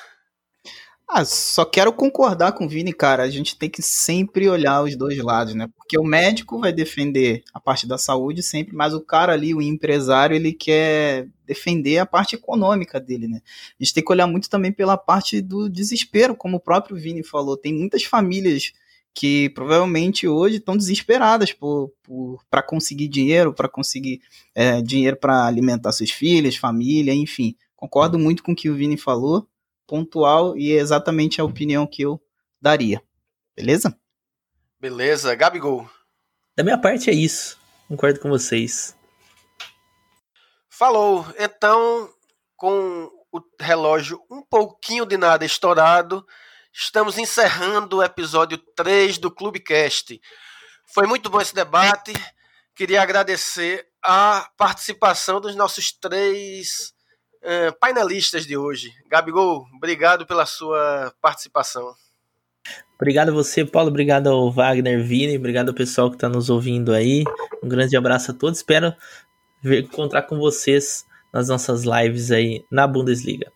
Ah, só quero concordar com o Vini, cara. A gente tem que sempre olhar os dois lados, né? Porque o médico vai defender a parte da saúde sempre, mas o cara ali, o empresário, ele quer defender a parte econômica dele, né? A gente tem que olhar muito também pela parte do desespero, como o próprio Vini falou. Tem muitas famílias que provavelmente hoje estão desesperadas para conseguir dinheiro, para conseguir é, dinheiro para alimentar seus filhos, família, enfim. Concordo muito com o que o Vini falou, pontual e é exatamente a opinião que eu daria. Beleza? Beleza, Gabigol. Da minha parte é isso. Concordo com vocês. Falou. Então, com o relógio um pouquinho de nada estourado, Estamos encerrando o episódio 3 do Clubecast. Foi muito bom esse debate. Queria agradecer a participação dos nossos três uh, painelistas de hoje. Gabigol, obrigado pela sua participação. Obrigado a você, Paulo. Obrigado ao Wagner, Vini. Obrigado ao pessoal que está nos ouvindo aí. Um grande abraço a todos. Espero ver, encontrar com vocês nas nossas lives aí na Bundesliga.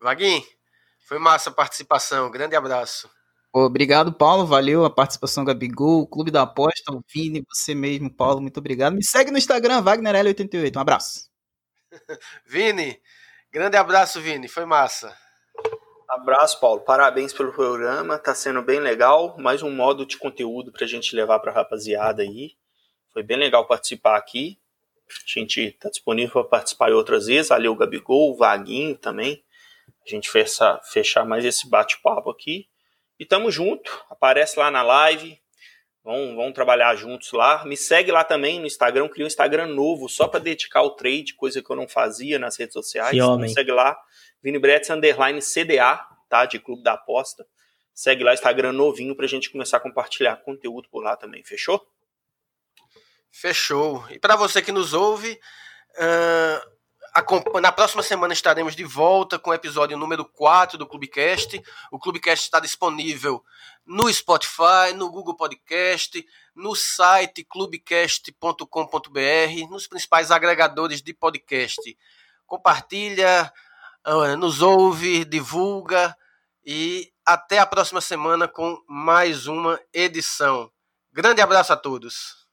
Vaguinho, foi massa a participação. Grande abraço. Obrigado, Paulo. Valeu a participação Gabigol, Clube da Aposta, o Vini, você mesmo, Paulo. Muito obrigado. Me segue no Instagram, WagnerL88. Um abraço. Vini, grande abraço, Vini. Foi massa. Abraço, Paulo. Parabéns pelo programa. Tá sendo bem legal. Mais um modo de conteúdo pra gente levar pra rapaziada aí. Foi bem legal participar aqui. A gente tá disponível para participar outras vezes. Valeu, Gabigol, o Vaguinho também a gente fechar, fechar mais esse bate-papo aqui. E tamo junto, aparece lá na live, vamos, vamos trabalhar juntos lá. Me segue lá também no Instagram, criei um Instagram novo só para dedicar ao trade, coisa que eu não fazia nas redes sociais. então Me segue lá, Vini Bretz, underline CDA, tá, de Clube da Aposta. Segue lá, Instagram novinho, pra gente começar a compartilhar conteúdo por lá também, fechou? Fechou. E para você que nos ouve, uh, na próxima semana estaremos de volta com o episódio número 4 do Clubecast. O Clubecast está disponível no Spotify, no Google Podcast, no site clubecast.com.br, nos principais agregadores de podcast. Compartilha, ah, nos ouve, divulga e até a próxima semana com mais uma edição. Grande abraço a todos.